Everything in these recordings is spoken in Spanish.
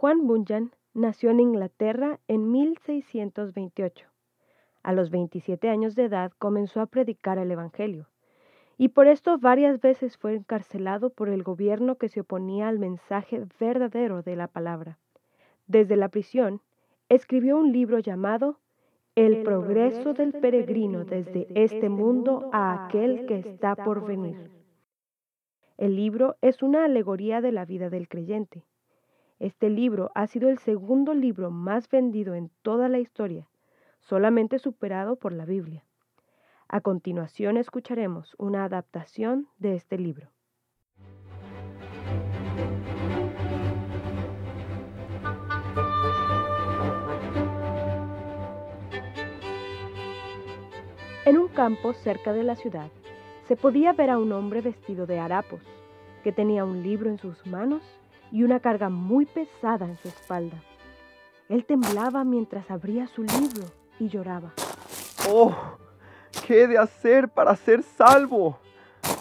Juan Bunyan nació en Inglaterra en 1628. A los 27 años de edad comenzó a predicar el Evangelio, y por esto varias veces fue encarcelado por el gobierno que se oponía al mensaje verdadero de la palabra. Desde la prisión, escribió un libro llamado El progreso del peregrino desde este, este mundo a aquel que está por venir. El libro es una alegoría de la vida del creyente. Este libro ha sido el segundo libro más vendido en toda la historia, solamente superado por la Biblia. A continuación escucharemos una adaptación de este libro. En un campo cerca de la ciudad se podía ver a un hombre vestido de harapos, que tenía un libro en sus manos y una carga muy pesada en su espalda. Él temblaba mientras abría su libro y lloraba. ¡Oh! ¿Qué he de hacer para ser salvo?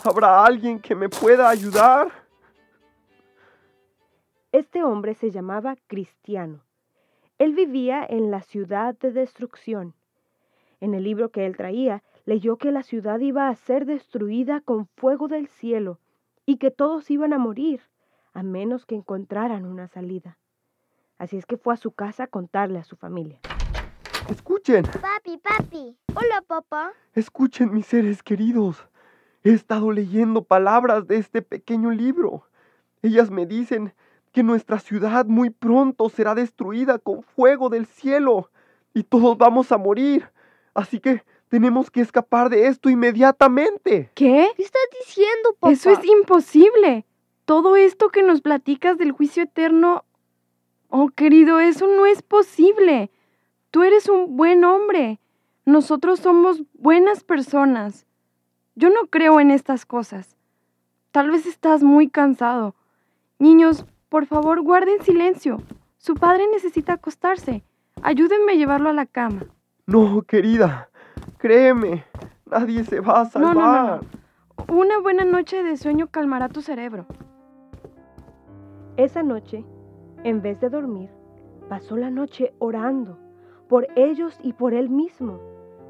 ¿Habrá alguien que me pueda ayudar? Este hombre se llamaba Cristiano. Él vivía en la ciudad de destrucción. En el libro que él traía, leyó que la ciudad iba a ser destruida con fuego del cielo y que todos iban a morir a menos que encontraran una salida. Así es que fue a su casa a contarle a su familia. Escuchen. Papi, papi. Hola, papá. Escuchen, mis seres queridos. He estado leyendo palabras de este pequeño libro. Ellas me dicen que nuestra ciudad muy pronto será destruida con fuego del cielo y todos vamos a morir. Así que tenemos que escapar de esto inmediatamente. ¿Qué? ¿Qué estás diciendo, papá? Eso es imposible todo esto que nos platicas del juicio eterno... Oh, querido, eso no es posible. Tú eres un buen hombre. Nosotros somos buenas personas. Yo no creo en estas cosas. Tal vez estás muy cansado. Niños, por favor, guarden silencio. Su padre necesita acostarse. Ayúdenme a llevarlo a la cama. No, querida. Créeme. Nadie se va a salvar. No, no, no. Una buena noche de sueño calmará tu cerebro. Esa noche, en vez de dormir, pasó la noche orando por ellos y por él mismo,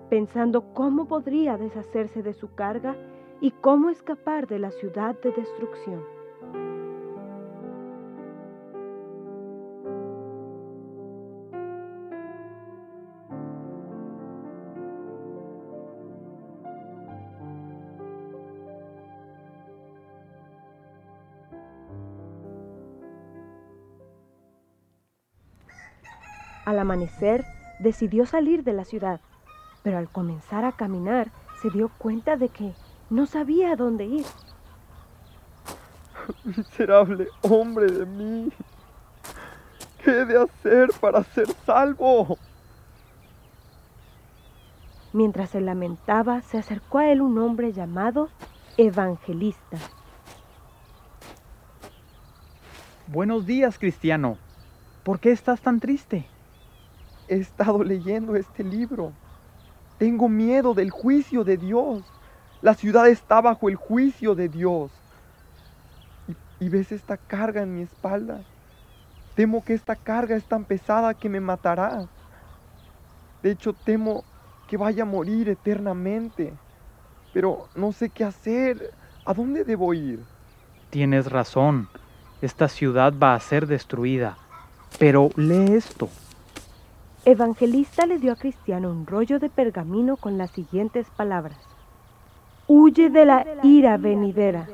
pensando cómo podría deshacerse de su carga y cómo escapar de la ciudad de destrucción. Al amanecer, decidió salir de la ciudad, pero al comenzar a caminar se dio cuenta de que no sabía a dónde ir. Miserable hombre de mí. ¿Qué he de hacer para ser salvo? Mientras se lamentaba, se acercó a él un hombre llamado Evangelista. Buenos días, cristiano. ¿Por qué estás tan triste? He estado leyendo este libro. Tengo miedo del juicio de Dios. La ciudad está bajo el juicio de Dios. Y, ves esta carga en mi espalda. Temo que esta carga es tan pesada que me matará. De hecho, temo que vaya a morir eternamente. Pero no sé qué hacer. ¿A dónde debo ir? Tienes razón. Esta ciudad va a ser destruida. Pero lee esto. Evangelista le dio a Cristiano un rollo de pergamino con las siguientes palabras. Huye de la ira venidera.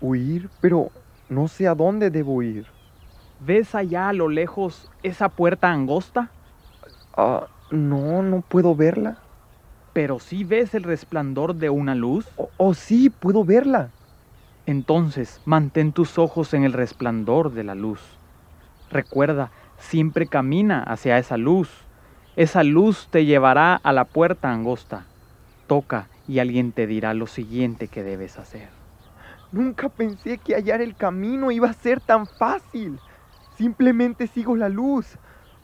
¿Huir? Pero no sé a dónde debo ir. ¿Ves allá a lo lejos esa puerta angosta? Ah, no, no puedo verla. Pero sí ves el resplandor de una luz. Oh, oh, sí, puedo verla. Entonces mantén tus ojos en el resplandor de la luz. Recuerda siempre camina hacia esa luz. Esa luz te llevará a la puerta angosta. Toca y alguien te dirá lo siguiente que debes hacer. Nunca pensé que hallar el camino iba a ser tan fácil. Simplemente sigo la luz.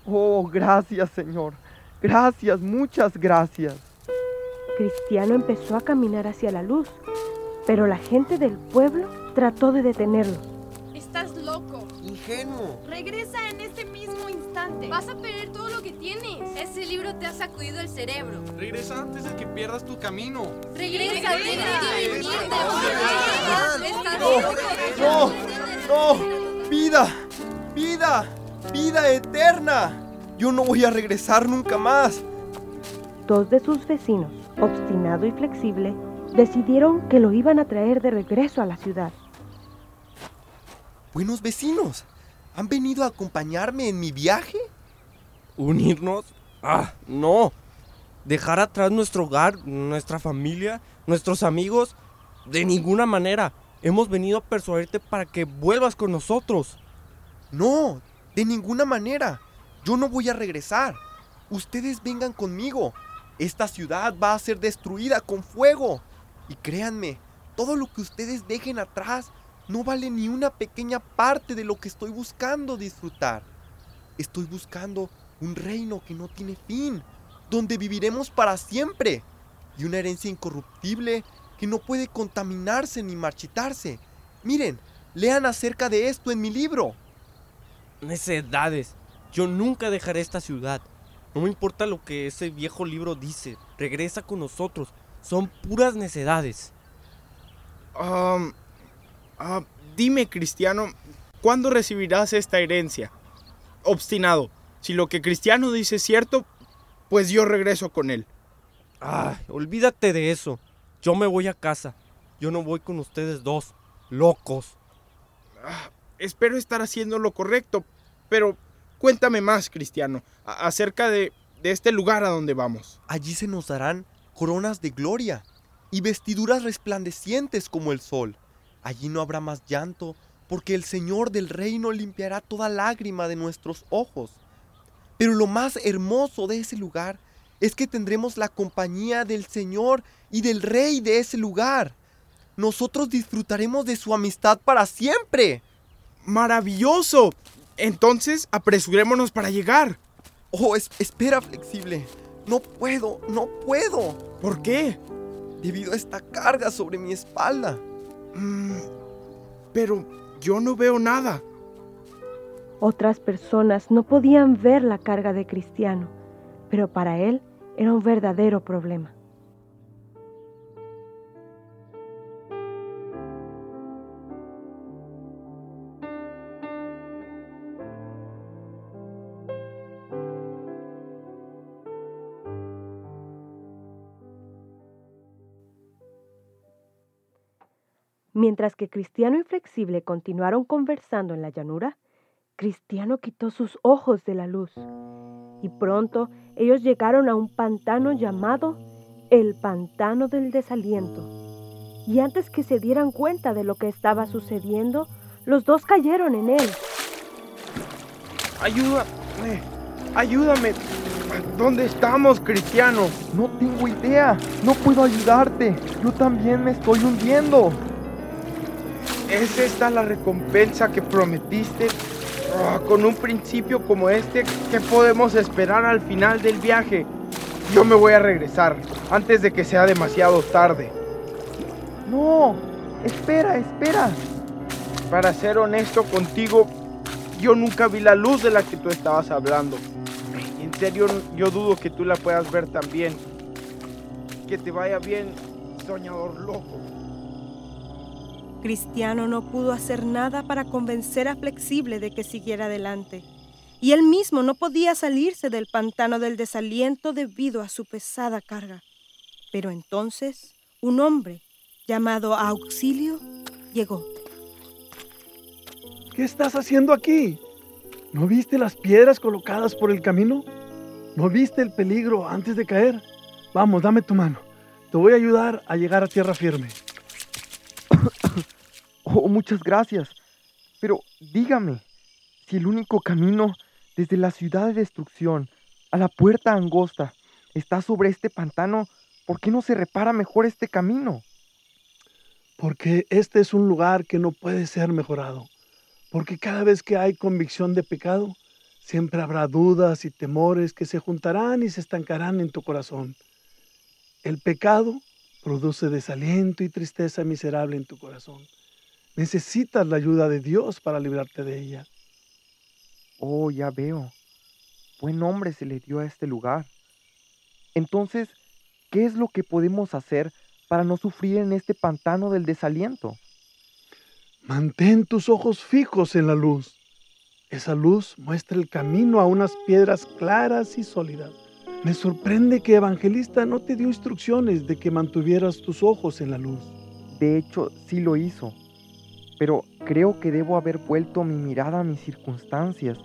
Oh, gracias Señor. Gracias, muchas gracias. Cristiano empezó a caminar hacia la luz, pero la gente del pueblo trató de detenerlo. Estás loco. Ingenuo. Regresa en este mismo instante. Vas a perder todo lo que tienes. Ese libro te ha sacudido el cerebro. Regresa antes de que pierdas tu camino. Regresa, No, no, vida, vida, vida eterna. Yo no voy a regresar nunca más. Dos de sus vecinos, obstinado y flexible, decidieron que lo iban a traer de regreso a la ciudad. Buenos vecinos, ¿han venido a acompañarme en mi viaje? ¿Unirnos? Ah, no. Dejar atrás nuestro hogar, nuestra familia, nuestros amigos. De ninguna manera. Hemos venido a persuadirte para que vuelvas con nosotros. No, de ninguna manera. Yo no voy a regresar. Ustedes vengan conmigo. Esta ciudad va a ser destruida con fuego. Y créanme, todo lo que ustedes dejen atrás no vale ni una pequeña parte de lo que estoy buscando disfrutar. Estoy buscando un reino que no tiene fin, donde viviremos para siempre, y una herencia incorruptible que no puede contaminarse ni marchitarse. Miren, lean acerca de esto en mi libro. Necedades. Yo nunca dejaré esta ciudad. No me importa lo que ese viejo libro dice. Regresa con nosotros. Son puras necedades. Um, ah, dime, Cristiano, ¿cuándo recibirás esta herencia? Obstinado. Si lo que Cristiano dice es cierto, pues yo regreso con él. Ah, olvídate de eso. Yo me voy a casa. Yo no voy con ustedes dos. Locos. Ah, espero estar haciendo lo correcto, pero cuéntame más, Cristiano, acerca de, de este lugar a donde vamos. Allí se nos darán coronas de gloria y vestiduras resplandecientes como el sol. Allí no habrá más llanto, porque el Señor del reino limpiará toda lágrima de nuestros ojos. Pero lo más hermoso de ese lugar es que tendremos la compañía del Señor y del Rey de ese lugar. Nosotros disfrutaremos de su amistad para siempre. ¡Maravilloso! Entonces, apresurémonos para llegar. Oh, es- espera, flexible. No puedo, no puedo. ¿Por qué? Debido a esta carga sobre mi espalda. Mm, pero yo no veo nada. Otras personas no podían ver la carga de Cristiano, pero para él era un verdadero problema. Mientras que Cristiano y Flexible continuaron conversando en la llanura, Cristiano quitó sus ojos de la luz y pronto ellos llegaron a un pantano llamado el pantano del desaliento. Y antes que se dieran cuenta de lo que estaba sucediendo, los dos cayeron en él. Ayúdame, ayúdame. ¿Dónde estamos, Cristiano? No tengo idea. No puedo ayudarte. Yo también me estoy hundiendo. ¿Es esta la recompensa que prometiste? Ah, con un principio como este, ¿qué podemos esperar al final del viaje? Yo me voy a regresar antes de que sea demasiado tarde. No. Espera, espera. Para ser honesto contigo, yo nunca vi la luz de la que tú estabas hablando. En serio, yo dudo que tú la puedas ver también. Que te vaya bien, soñador loco. Cristiano no pudo hacer nada para convencer a Flexible de que siguiera adelante, y él mismo no podía salirse del pantano del desaliento debido a su pesada carga. Pero entonces un hombre llamado Auxilio llegó. ¿Qué estás haciendo aquí? ¿No viste las piedras colocadas por el camino? ¿No viste el peligro antes de caer? Vamos, dame tu mano. Te voy a ayudar a llegar a tierra firme. Oh, muchas gracias. Pero dígame, si el único camino desde la ciudad de destrucción a la puerta angosta está sobre este pantano, ¿por qué no se repara mejor este camino? Porque este es un lugar que no puede ser mejorado. Porque cada vez que hay convicción de pecado, siempre habrá dudas y temores que se juntarán y se estancarán en tu corazón. El pecado produce desaliento y tristeza miserable en tu corazón. Necesitas la ayuda de Dios para librarte de ella. Oh, ya veo. Buen nombre se le dio a este lugar. Entonces, ¿qué es lo que podemos hacer para no sufrir en este pantano del desaliento? Mantén tus ojos fijos en la luz. Esa luz muestra el camino a unas piedras claras y sólidas. Me sorprende que Evangelista no te dio instrucciones de que mantuvieras tus ojos en la luz. De hecho, sí lo hizo. Pero creo que debo haber vuelto mi mirada a mis circunstancias,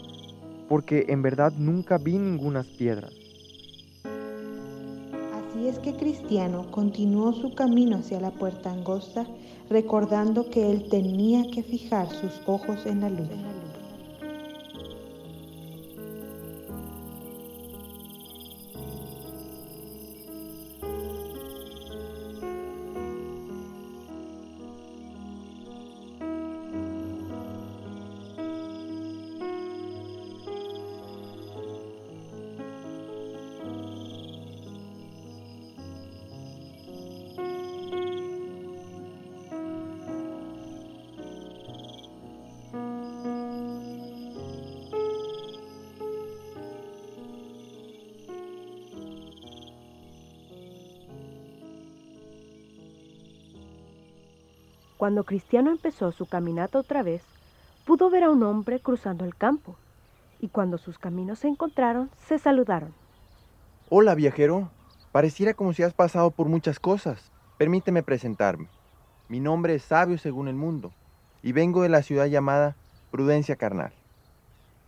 porque en verdad nunca vi ningunas piedras. Así es que Cristiano continuó su camino hacia la puerta angosta, recordando que él tenía que fijar sus ojos en la luz. Cuando Cristiano empezó su caminata otra vez, pudo ver a un hombre cruzando el campo, y cuando sus caminos se encontraron, se saludaron. Hola, viajero. Pareciera como si has pasado por muchas cosas. Permíteme presentarme. Mi nombre es Sabio según el mundo, y vengo de la ciudad llamada Prudencia Carnal.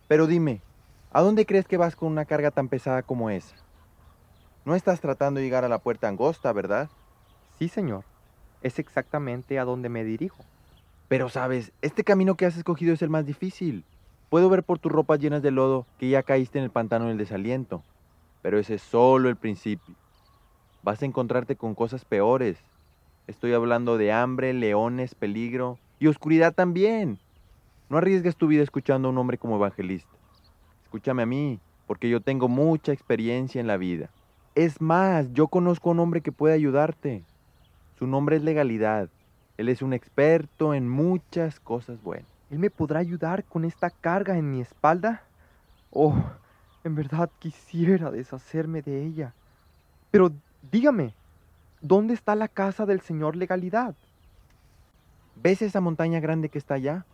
Pero dime, ¿a dónde crees que vas con una carga tan pesada como esa? No estás tratando de llegar a la puerta angosta, ¿verdad? Sí, señor es exactamente a donde me dirijo. Pero sabes, este camino que has escogido es el más difícil. Puedo ver por tus ropas llenas de lodo que ya caíste en el pantano del desaliento. Pero ese es solo el principio. Vas a encontrarte con cosas peores. Estoy hablando de hambre, leones, peligro y oscuridad también. No arriesgues tu vida escuchando a un hombre como evangelista. Escúchame a mí, porque yo tengo mucha experiencia en la vida. Es más, yo conozco a un hombre que puede ayudarte. Su nombre es legalidad. Él es un experto en muchas cosas buenas. ¿Él me podrá ayudar con esta carga en mi espalda? Oh, en verdad quisiera deshacerme de ella. Pero dígame, ¿dónde está la casa del señor legalidad? ¿Ves esa montaña grande que está allá?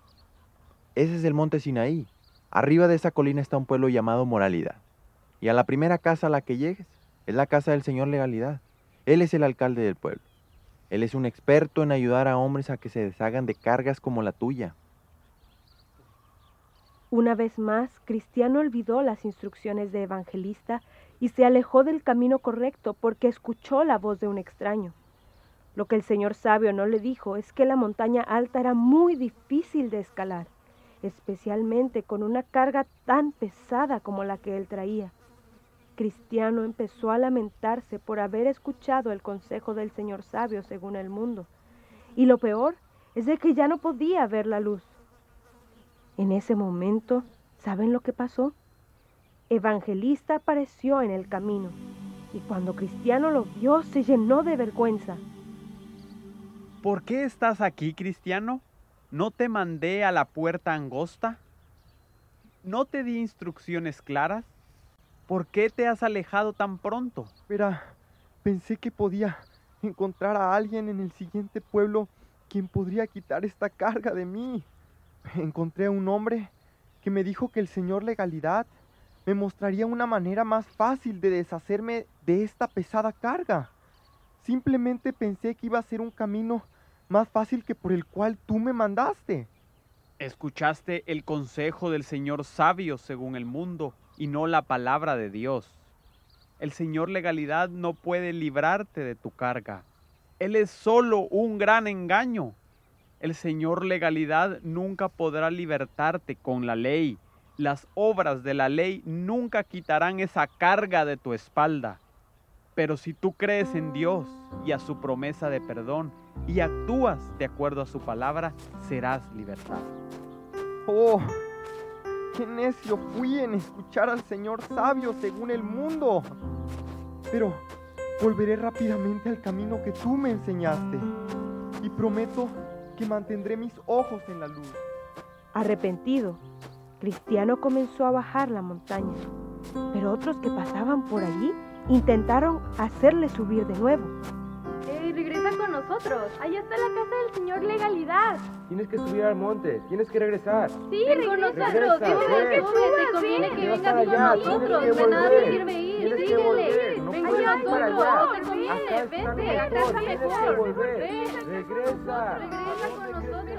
Ese es el monte Sinaí. Arriba de esa colina está un pueblo llamado Moralidad. Y a la primera casa a la que llegues es la casa del señor legalidad. Él es el alcalde del pueblo. Él es un experto en ayudar a hombres a que se deshagan de cargas como la tuya. Una vez más, Cristiano olvidó las instrucciones de evangelista y se alejó del camino correcto porque escuchó la voz de un extraño. Lo que el señor sabio no le dijo es que la montaña alta era muy difícil de escalar, especialmente con una carga tan pesada como la que él traía. Cristiano empezó a lamentarse por haber escuchado el consejo del Señor sabio según el mundo. Y lo peor es de que ya no podía ver la luz. En ese momento, ¿saben lo que pasó? Evangelista apareció en el camino y cuando Cristiano lo vio se llenó de vergüenza. ¿Por qué estás aquí, Cristiano? ¿No te mandé a la puerta angosta? ¿No te di instrucciones claras? ¿Por qué te has alejado tan pronto? Verá, pensé que podía encontrar a alguien en el siguiente pueblo quien podría quitar esta carga de mí. Encontré a un hombre que me dijo que el señor legalidad me mostraría una manera más fácil de deshacerme de esta pesada carga. Simplemente pensé que iba a ser un camino más fácil que por el cual tú me mandaste. Escuchaste el consejo del Señor sabio según el mundo y no la palabra de Dios. El Señor legalidad no puede librarte de tu carga. Él es solo un gran engaño. El Señor legalidad nunca podrá libertarte con la ley. Las obras de la ley nunca quitarán esa carga de tu espalda. Pero si tú crees en Dios y a su promesa de perdón y actúas de acuerdo a su palabra, serás libertado. Oh, qué necio fui en escuchar al Señor sabio según el mundo. Pero volveré rápidamente al camino que tú me enseñaste y prometo que mantendré mis ojos en la luz. Arrepentido, Cristiano comenzó a bajar la montaña, pero otros que pasaban por allí intentaron hacerle subir de nuevo. ¡Ey, regresa con nosotros! Allá está la casa del señor Legalidad. Tienes que subir al monte, tienes que regresar. Sí, ven con nosotros. Dime que subes, te conviene que Ven vengas con nosotros. De nada te sirve ir. Tienes que Síguele. Ven con nosotros. te conviene. Acá está Vente, mejor. Ven. Regresa. Regresa con nosotros.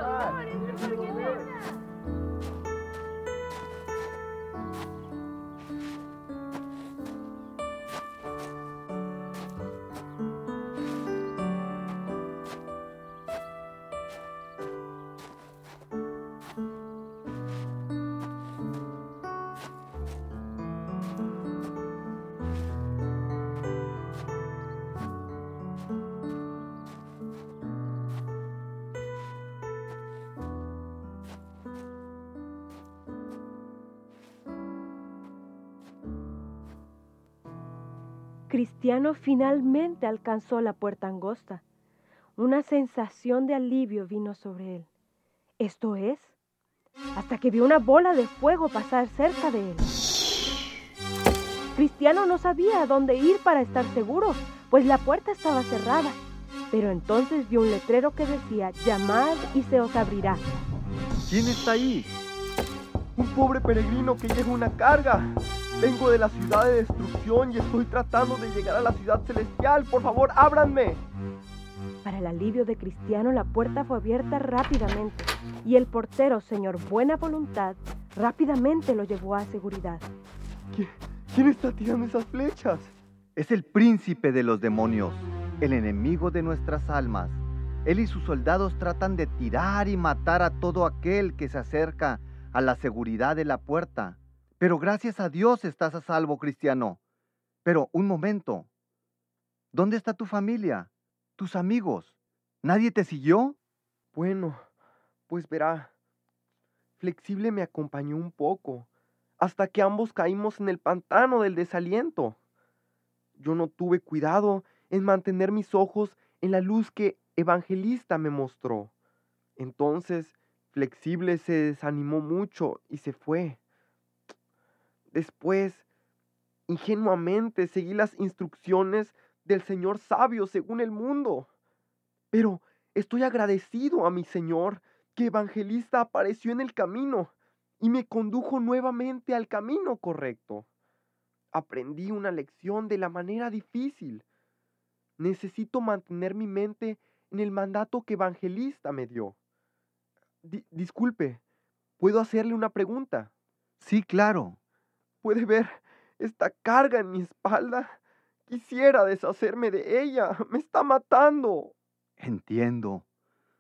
Cristiano finalmente alcanzó la puerta angosta. Una sensación de alivio vino sobre él. Esto es, hasta que vio una bola de fuego pasar cerca de él. Cristiano no sabía a dónde ir para estar seguro, pues la puerta estaba cerrada. Pero entonces vio un letrero que decía, llamad y se os abrirá. ¿Quién está ahí? Un pobre peregrino que lleva una carga. Vengo de la ciudad de destrucción y estoy tratando de llegar a la ciudad celestial. Por favor, ábranme. Para el alivio de Cristiano, la puerta fue abierta rápidamente y el portero, señor Buena Voluntad, rápidamente lo llevó a seguridad. ¿Quién está tirando esas flechas? Es el príncipe de los demonios, el enemigo de nuestras almas. Él y sus soldados tratan de tirar y matar a todo aquel que se acerca a la seguridad de la puerta. Pero gracias a Dios estás a salvo, cristiano. Pero un momento. ¿Dónde está tu familia? ¿Tus amigos? ¿Nadie te siguió? Bueno, pues verá. Flexible me acompañó un poco, hasta que ambos caímos en el pantano del desaliento. Yo no tuve cuidado en mantener mis ojos en la luz que Evangelista me mostró. Entonces, Flexible se desanimó mucho y se fue. Después, ingenuamente seguí las instrucciones del Señor sabio según el mundo. Pero estoy agradecido a mi Señor que Evangelista apareció en el camino y me condujo nuevamente al camino correcto. Aprendí una lección de la manera difícil. Necesito mantener mi mente en el mandato que Evangelista me dio. Di- disculpe, ¿puedo hacerle una pregunta? Sí, claro. ¿Puede ver esta carga en mi espalda? Quisiera deshacerme de ella. Me está matando. Entiendo.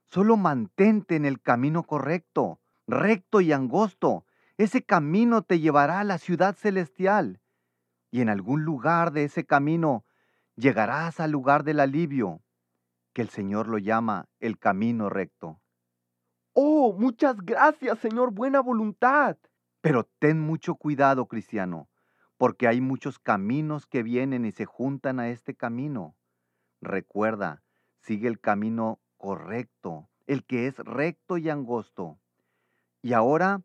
Solo mantente en el camino correcto, recto y angosto. Ese camino te llevará a la ciudad celestial. Y en algún lugar de ese camino llegarás al lugar del alivio, que el Señor lo llama el camino recto. Oh, muchas gracias, Señor Buena Voluntad. Pero ten mucho cuidado, cristiano, porque hay muchos caminos que vienen y se juntan a este camino. Recuerda, sigue el camino correcto, el que es recto y angosto. Y ahora,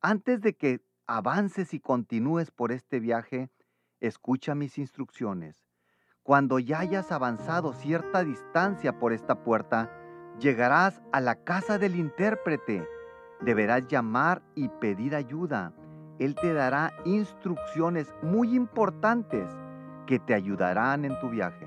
antes de que avances y continúes por este viaje, escucha mis instrucciones. Cuando ya hayas avanzado cierta distancia por esta puerta, llegarás a la casa del intérprete. Deberás llamar y pedir ayuda. Él te dará instrucciones muy importantes que te ayudarán en tu viaje.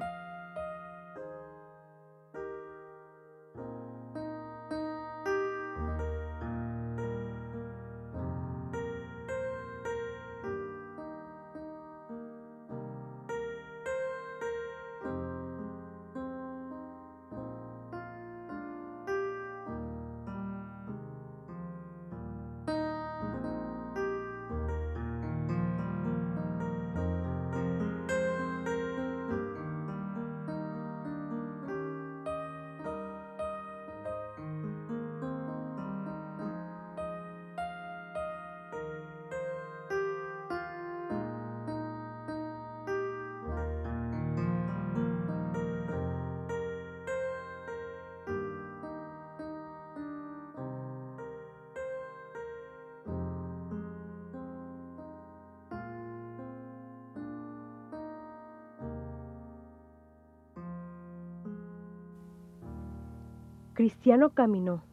Cristiano caminó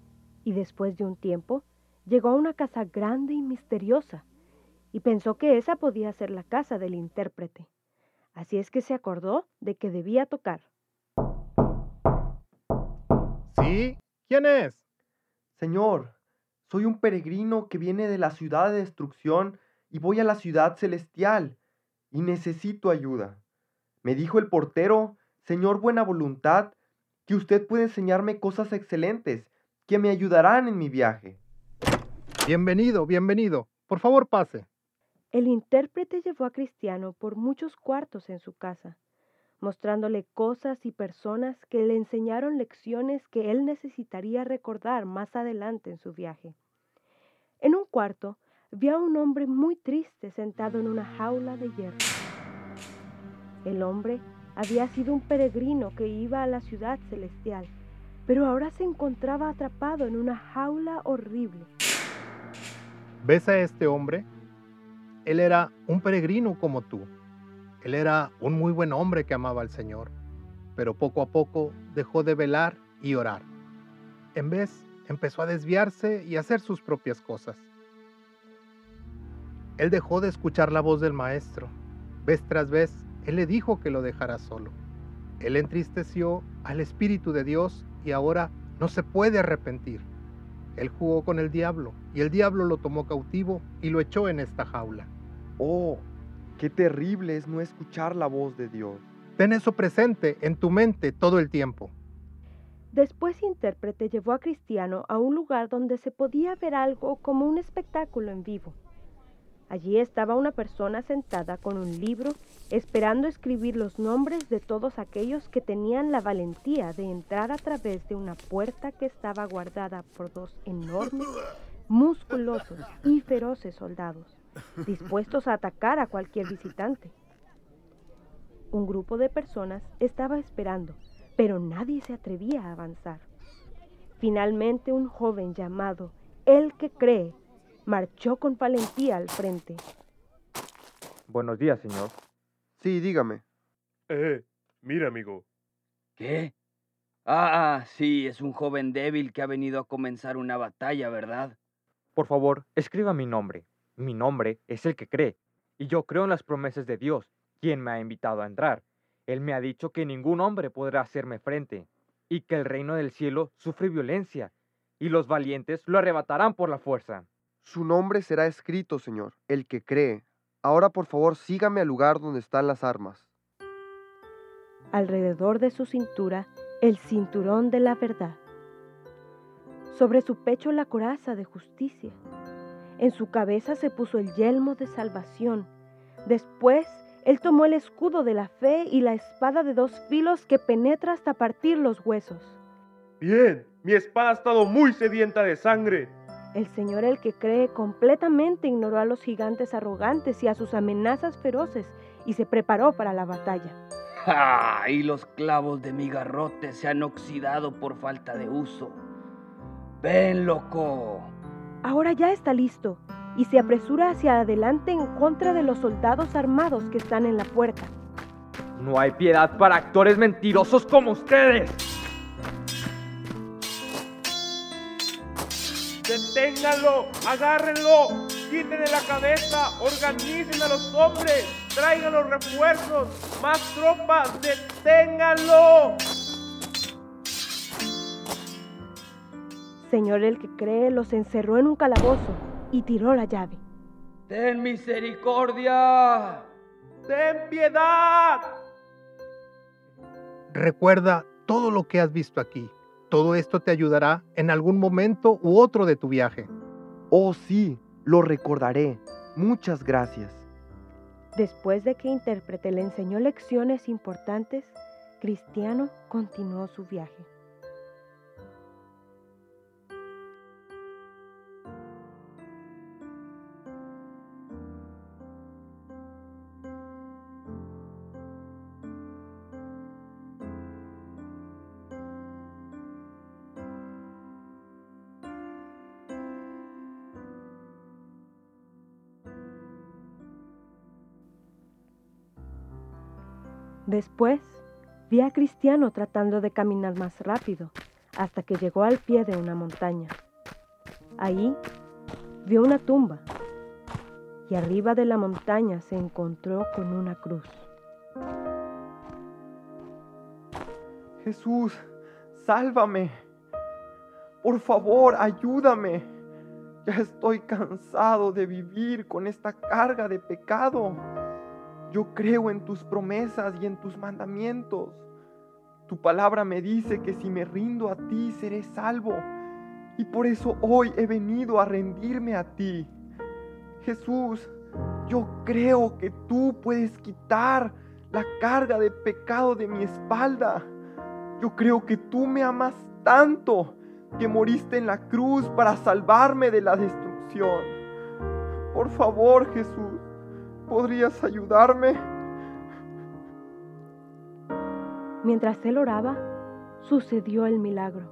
y después de un tiempo llegó a una casa grande y misteriosa y pensó que esa podía ser la casa del intérprete. Así es que se acordó de que debía tocar. ¿Sí? ¿Quién es? Señor, soy un peregrino que viene de la ciudad de destrucción y voy a la ciudad celestial y necesito ayuda. Me dijo el portero, Señor buena voluntad, que usted puede enseñarme cosas excelentes que me ayudarán en mi viaje. Bienvenido, bienvenido. Por favor, pase. El intérprete llevó a Cristiano por muchos cuartos en su casa, mostrándole cosas y personas que le enseñaron lecciones que él necesitaría recordar más adelante en su viaje. En un cuarto vio a un hombre muy triste sentado en una jaula de hierro. El hombre había sido un peregrino que iba a la ciudad celestial, pero ahora se encontraba atrapado en una jaula horrible. ¿Ves a este hombre? Él era un peregrino como tú. Él era un muy buen hombre que amaba al Señor, pero poco a poco dejó de velar y orar. En vez, empezó a desviarse y a hacer sus propias cosas. Él dejó de escuchar la voz del Maestro. Vez tras vez, Él le dijo que lo dejara solo. Él entristeció al Espíritu de Dios y ahora no se puede arrepentir. Él jugó con el diablo y el diablo lo tomó cautivo y lo echó en esta jaula. Oh, qué terrible es no escuchar la voz de Dios. Ten eso presente en tu mente todo el tiempo. Después intérprete llevó a Cristiano a un lugar donde se podía ver algo como un espectáculo en vivo. Allí estaba una persona sentada con un libro esperando escribir los nombres de todos aquellos que tenían la valentía de entrar a través de una puerta que estaba guardada por dos enormes, musculosos y feroces soldados, dispuestos a atacar a cualquier visitante. Un grupo de personas estaba esperando, pero nadie se atrevía a avanzar. Finalmente un joven llamado El que cree marchó con valentía al frente. Buenos días, señor. Sí, dígame. Eh, mira, amigo. ¿Qué? Ah, sí, es un joven débil que ha venido a comenzar una batalla, ¿verdad? Por favor, escriba mi nombre. Mi nombre es el que cree, y yo creo en las promesas de Dios, quien me ha invitado a entrar. Él me ha dicho que ningún hombre podrá hacerme frente, y que el reino del cielo sufre violencia, y los valientes lo arrebatarán por la fuerza. Su nombre será escrito, Señor, el que cree. Ahora, por favor, sígame al lugar donde están las armas. Alrededor de su cintura, el cinturón de la verdad. Sobre su pecho la coraza de justicia. En su cabeza se puso el yelmo de salvación. Después, él tomó el escudo de la fe y la espada de dos filos que penetra hasta partir los huesos. Bien, mi espada ha estado muy sedienta de sangre. El Señor el que cree completamente ignoró a los gigantes arrogantes y a sus amenazas feroces y se preparó para la batalla. ¡Ja! Y los clavos de mi garrote se han oxidado por falta de uso. ¡Ven, loco! Ahora ya está listo y se apresura hacia adelante en contra de los soldados armados que están en la puerta. No hay piedad para actores mentirosos como ustedes. ¡Deténganlo! ¡Agárrenlo! ¡Quítenle la cabeza! ¡Organicen a los hombres! ¡Traigan los refuerzos! ¡Más tropas! ¡Deténganlo! Señor el que cree los encerró en un calabozo y tiró la llave. ¡Ten misericordia! ¡Ten piedad! Recuerda todo lo que has visto aquí. Todo esto te ayudará en algún momento u otro de tu viaje. Oh sí, lo recordaré. Muchas gracias. Después de que intérprete le enseñó lecciones importantes, Cristiano continuó su viaje. Después vi a Cristiano tratando de caminar más rápido, hasta que llegó al pie de una montaña. Ahí vio una tumba y arriba de la montaña se encontró con una cruz. Jesús, sálvame. Por favor, ayúdame. Ya estoy cansado de vivir con esta carga de pecado. Yo creo en tus promesas y en tus mandamientos. Tu palabra me dice que si me rindo a ti seré salvo. Y por eso hoy he venido a rendirme a ti. Jesús, yo creo que tú puedes quitar la carga de pecado de mi espalda. Yo creo que tú me amas tanto que moriste en la cruz para salvarme de la destrucción. Por favor, Jesús, ¿podrías ayudarme? Mientras él oraba, sucedió el milagro.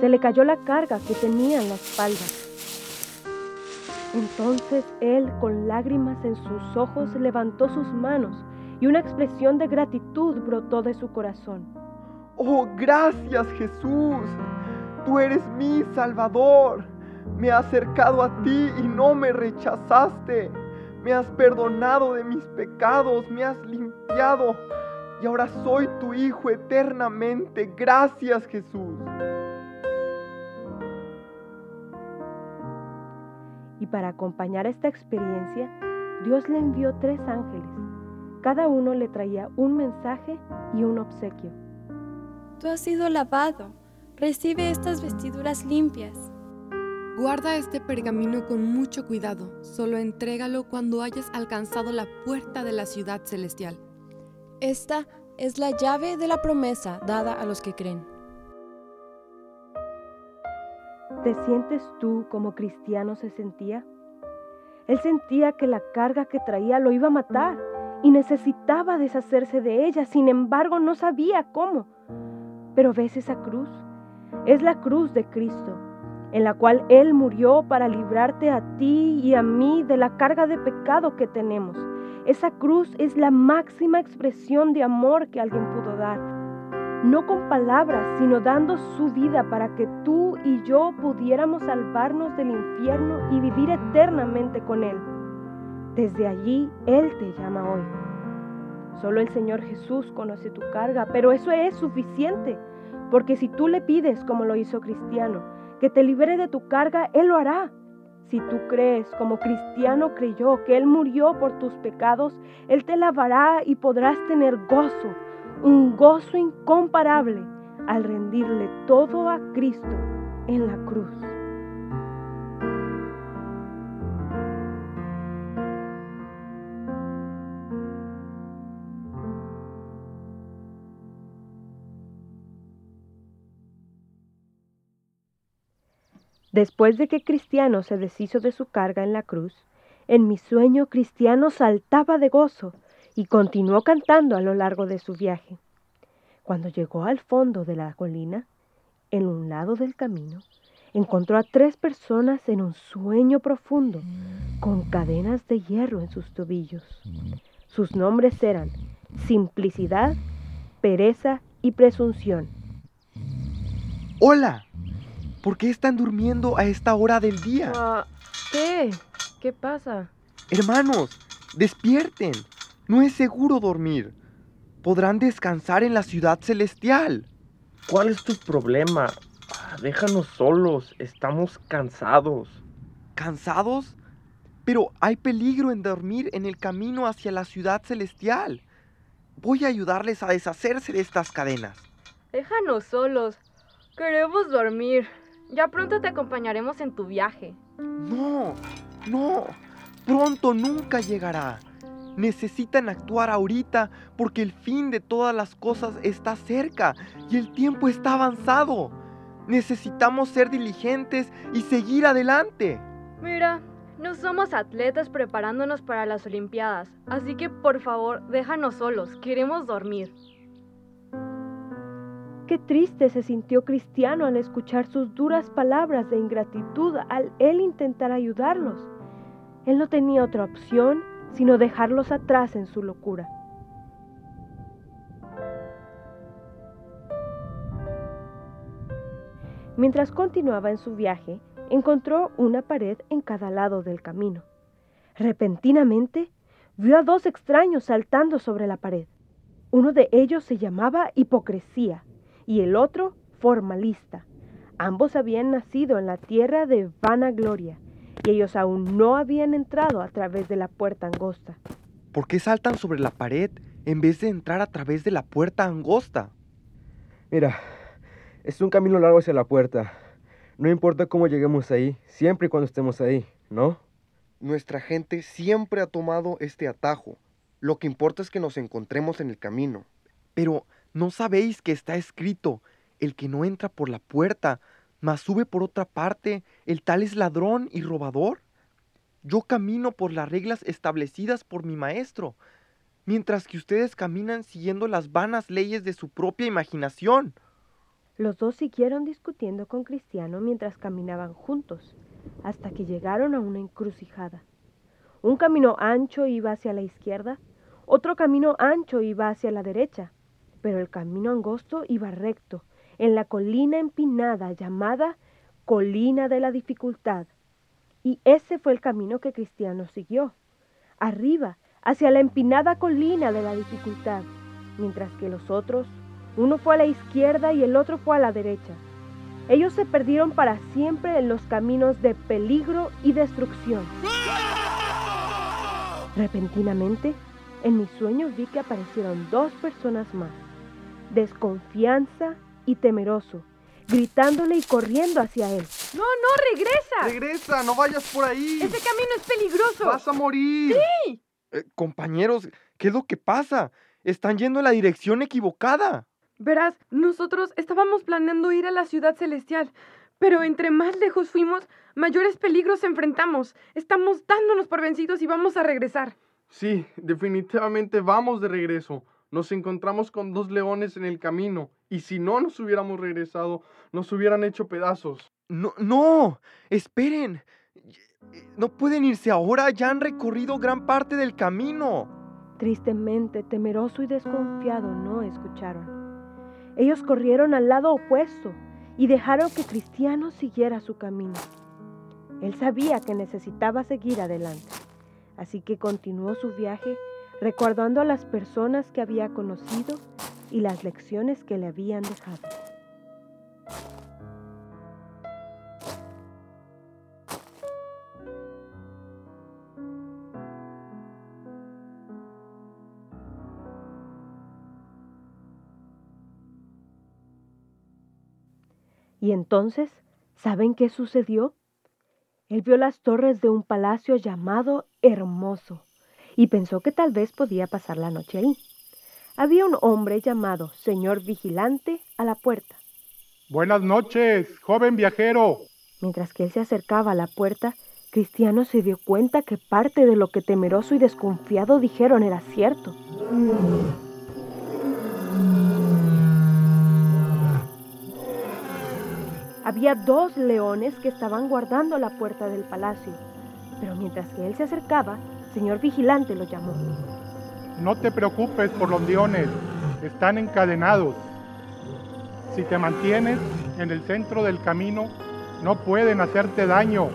Se le cayó la carga que tenía en la espalda. Entonces él, con lágrimas en sus ojos, levantó sus manos y una expresión de gratitud brotó de su corazón. Oh, gracias Jesús. Tú eres mi Salvador. Me he acercado a ti y no me rechazaste. Me has perdonado de mis pecados, me has limpiado. Y ahora soy tu Hijo eternamente. Gracias Jesús. Y para acompañar esta experiencia, Dios le envió tres ángeles. Cada uno le traía un mensaje y un obsequio. Tú has sido lavado. Recibe estas vestiduras limpias. Guarda este pergamino con mucho cuidado. Solo entrégalo cuando hayas alcanzado la puerta de la ciudad celestial. Esta es la llave de la promesa dada a los que creen. ¿Te sientes tú como cristiano se sentía? Él sentía que la carga que traía lo iba a matar y necesitaba deshacerse de ella, sin embargo no sabía cómo. Pero ves esa cruz, es la cruz de Cristo, en la cual Él murió para librarte a ti y a mí de la carga de pecado que tenemos. Esa cruz es la máxima expresión de amor que alguien pudo dar. No con palabras, sino dando su vida para que tú y yo pudiéramos salvarnos del infierno y vivir eternamente con Él. Desde allí Él te llama hoy. Solo el Señor Jesús conoce tu carga, pero eso es suficiente, porque si tú le pides, como lo hizo Cristiano, que te libere de tu carga, Él lo hará. Si tú crees, como Cristiano creyó, que Él murió por tus pecados, Él te lavará y podrás tener gozo, un gozo incomparable al rendirle todo a Cristo en la cruz. Después de que Cristiano se deshizo de su carga en la cruz, en mi sueño Cristiano saltaba de gozo y continuó cantando a lo largo de su viaje. Cuando llegó al fondo de la colina, en un lado del camino, encontró a tres personas en un sueño profundo, con cadenas de hierro en sus tobillos. Sus nombres eran simplicidad, pereza y presunción. Hola, ¿por qué están durmiendo a esta hora del día? Ah, ¿Qué? ¿Qué pasa? Hermanos, despierten. No es seguro dormir. Podrán descansar en la ciudad celestial. ¿Cuál es tu problema? Ah, Déjanos solos, estamos cansados. ¿Cansados? Pero hay peligro en dormir en el camino hacia la ciudad celestial. Voy a ayudarles a deshacerse de estas cadenas. Déjanos solos. Queremos dormir. Ya pronto te acompañaremos en tu viaje. No, no, pronto nunca llegará. Necesitan actuar ahorita porque el fin de todas las cosas está cerca y el tiempo está avanzado. Necesitamos ser diligentes y seguir adelante. Mira, no somos atletas preparándonos para las Olimpiadas, así que por favor déjanos solos, queremos dormir. Qué triste se sintió Cristiano al escuchar sus duras palabras de ingratitud al él intentar ayudarlos. Él no tenía otra opción sino dejarlos atrás en su locura. Mientras continuaba en su viaje, encontró una pared en cada lado del camino. Repentinamente, vio a dos extraños saltando sobre la pared. Uno de ellos se llamaba Hipocresía y el otro Formalista. Ambos habían nacido en la tierra de Vanagloria y ellos aún no habían entrado a través de la puerta angosta. ¿Por qué saltan sobre la pared en vez de entrar a través de la puerta angosta? Mira, es un camino largo hacia la puerta. No importa cómo lleguemos ahí, siempre y cuando estemos ahí, ¿no? Nuestra gente siempre ha tomado este atajo. Lo que importa es que nos encontremos en el camino. Pero, ¿no sabéis que está escrito, el que no entra por la puerta, mas sube por otra parte, el tal es ladrón y robador? Yo camino por las reglas establecidas por mi maestro, mientras que ustedes caminan siguiendo las vanas leyes de su propia imaginación. Los dos siguieron discutiendo con Cristiano mientras caminaban juntos, hasta que llegaron a una encrucijada. Un camino ancho iba hacia la izquierda, otro camino ancho iba hacia la derecha, pero el camino angosto iba recto, en la colina empinada llamada Colina de la Dificultad. Y ese fue el camino que Cristiano siguió, arriba, hacia la empinada colina de la dificultad, mientras que los otros, uno fue a la izquierda y el otro fue a la derecha. Ellos se perdieron para siempre en los caminos de peligro y destrucción. Repentinamente, en mi sueño vi que aparecieron dos personas más, desconfianza y temeroso, gritándole y corriendo hacia él. ¡No, no, regresa! ¡Regresa! ¡No vayas por ahí! ¡Ese camino es peligroso! ¡Vas a morir! ¡Sí! Eh, compañeros, ¿qué es lo que pasa? Están yendo en la dirección equivocada. Verás, nosotros estábamos planeando ir a la ciudad celestial, pero entre más lejos fuimos, mayores peligros enfrentamos. Estamos dándonos por vencidos y vamos a regresar. Sí, definitivamente vamos de regreso. Nos encontramos con dos leones en el camino, y si no nos hubiéramos regresado, nos hubieran hecho pedazos. No, no, esperen. No pueden irse ahora, ya han recorrido gran parte del camino. Tristemente, temeroso y desconfiado, no escucharon. Ellos corrieron al lado opuesto y dejaron que Cristiano siguiera su camino. Él sabía que necesitaba seguir adelante, así que continuó su viaje recordando a las personas que había conocido y las lecciones que le habían dejado. Y entonces, ¿saben qué sucedió? Él vio las torres de un palacio llamado Hermoso y pensó que tal vez podía pasar la noche ahí. Había un hombre llamado Señor Vigilante a la puerta. Buenas noches, joven viajero. Mientras que él se acercaba a la puerta, Cristiano se dio cuenta que parte de lo que temeroso y desconfiado dijeron era cierto. Había dos leones que estaban guardando la puerta del palacio, pero mientras que él se acercaba, señor vigilante lo llamó. No te preocupes por los leones, están encadenados. Si te mantienes en el centro del camino, no pueden hacerte daño.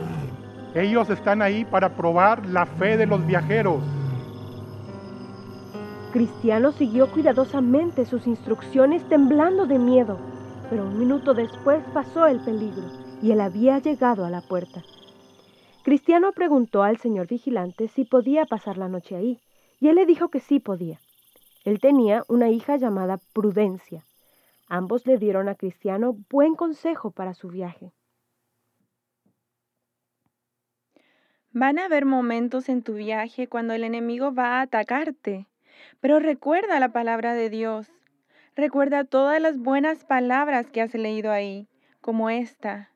Ellos están ahí para probar la fe de los viajeros. Cristiano siguió cuidadosamente sus instrucciones temblando de miedo, pero un minuto después pasó el peligro y él había llegado a la puerta. Cristiano preguntó al señor vigilante si podía pasar la noche ahí, y él le dijo que sí podía. Él tenía una hija llamada Prudencia. Ambos le dieron a Cristiano buen consejo para su viaje. Van a haber momentos en tu viaje cuando el enemigo va a atacarte, pero recuerda la palabra de Dios. Recuerda todas las buenas palabras que has leído ahí, como esta.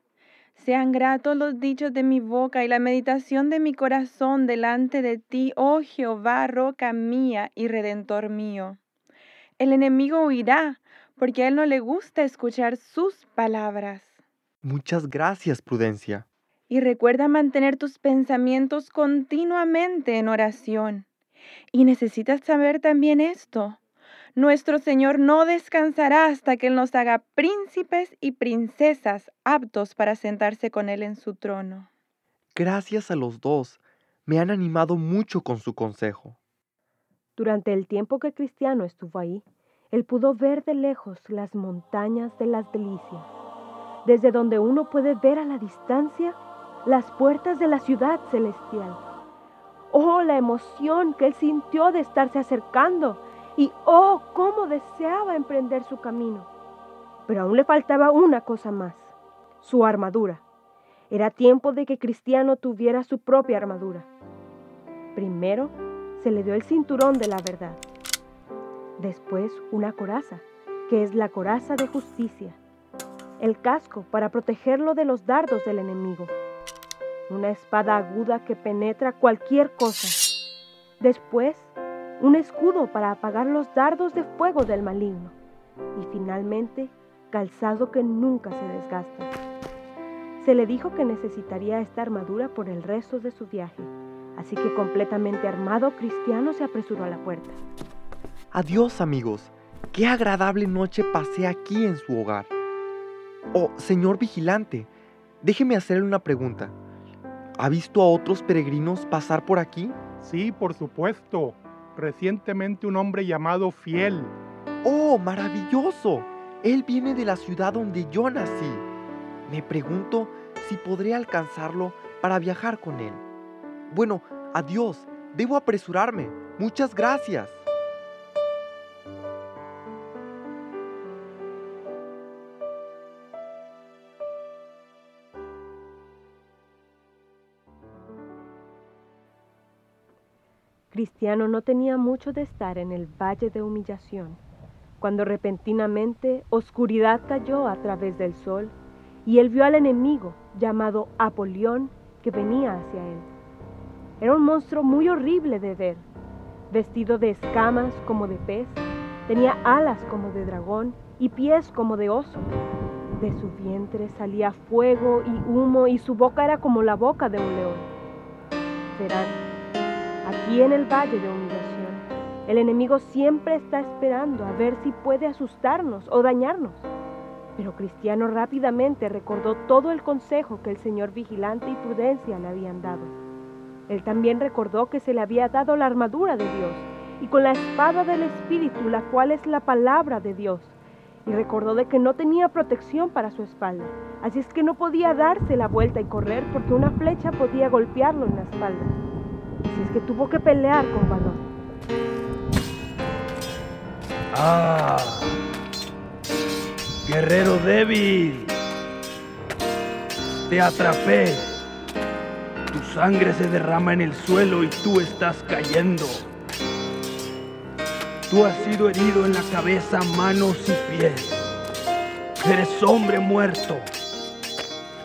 Sean gratos los dichos de mi boca y la meditación de mi corazón delante de ti, oh Jehová, roca mía y redentor mío. El enemigo huirá, porque a él no le gusta escuchar sus palabras. Muchas gracias, Prudencia. Y recuerda mantener tus pensamientos continuamente en oración. Y necesitas saber también esto. Nuestro Señor no descansará hasta que Él nos haga príncipes y princesas aptos para sentarse con Él en su trono. Gracias a los dos. Me han animado mucho con su consejo. Durante el tiempo que Cristiano estuvo ahí, él pudo ver de lejos las montañas de las delicias, desde donde uno puede ver a la distancia las puertas de la ciudad celestial. Oh, la emoción que él sintió de estarse acercando y oh, cómo deseaba emprender su camino. Pero aún le faltaba una cosa más, su armadura. Era tiempo de que Cristiano tuviera su propia armadura. Primero se le dio el cinturón de la verdad. Después una coraza, que es la coraza de justicia. El casco para protegerlo de los dardos del enemigo. Una espada aguda que penetra cualquier cosa. Después, un escudo para apagar los dardos de fuego del maligno. Y finalmente, calzado que nunca se desgasta. Se le dijo que necesitaría esta armadura por el resto de su viaje, así que completamente armado, Cristiano se apresuró a la puerta. Adiós amigos, qué agradable noche pasé aquí en su hogar. Oh, señor vigilante, déjeme hacerle una pregunta. ¿Ha visto a otros peregrinos pasar por aquí? Sí, por supuesto. Recientemente un hombre llamado Fiel. ¡Oh, maravilloso! Él viene de la ciudad donde yo nací. Me pregunto si podré alcanzarlo para viajar con él. Bueno, adiós. Debo apresurarme. Muchas gracias. Cristiano no tenía mucho de estar en el valle de humillación, cuando repentinamente oscuridad cayó a través del sol y él vio al enemigo llamado Apolión que venía hacia él. Era un monstruo muy horrible de ver, vestido de escamas como de pez, tenía alas como de dragón y pies como de oso. De su vientre salía fuego y humo y su boca era como la boca de un león. Verán, aquí en el valle de humillación, el enemigo siempre está esperando a ver si puede asustarnos o dañarnos. Pero Cristiano rápidamente recordó todo el consejo que el Señor vigilante y prudencia le habían dado. Él también recordó que se le había dado la armadura de Dios y con la espada del Espíritu, la cual es la palabra de Dios. Y recordó de que no tenía protección para su espalda, así es que no podía darse la vuelta y correr porque una flecha podía golpearlo en la espalda. Así es que tuvo que pelear con valor. ¡Ah! Guerrero débil. Te atrapé. Tu sangre se derrama en el suelo y tú estás cayendo. Tú has sido herido en la cabeza, manos y pies. Eres hombre muerto.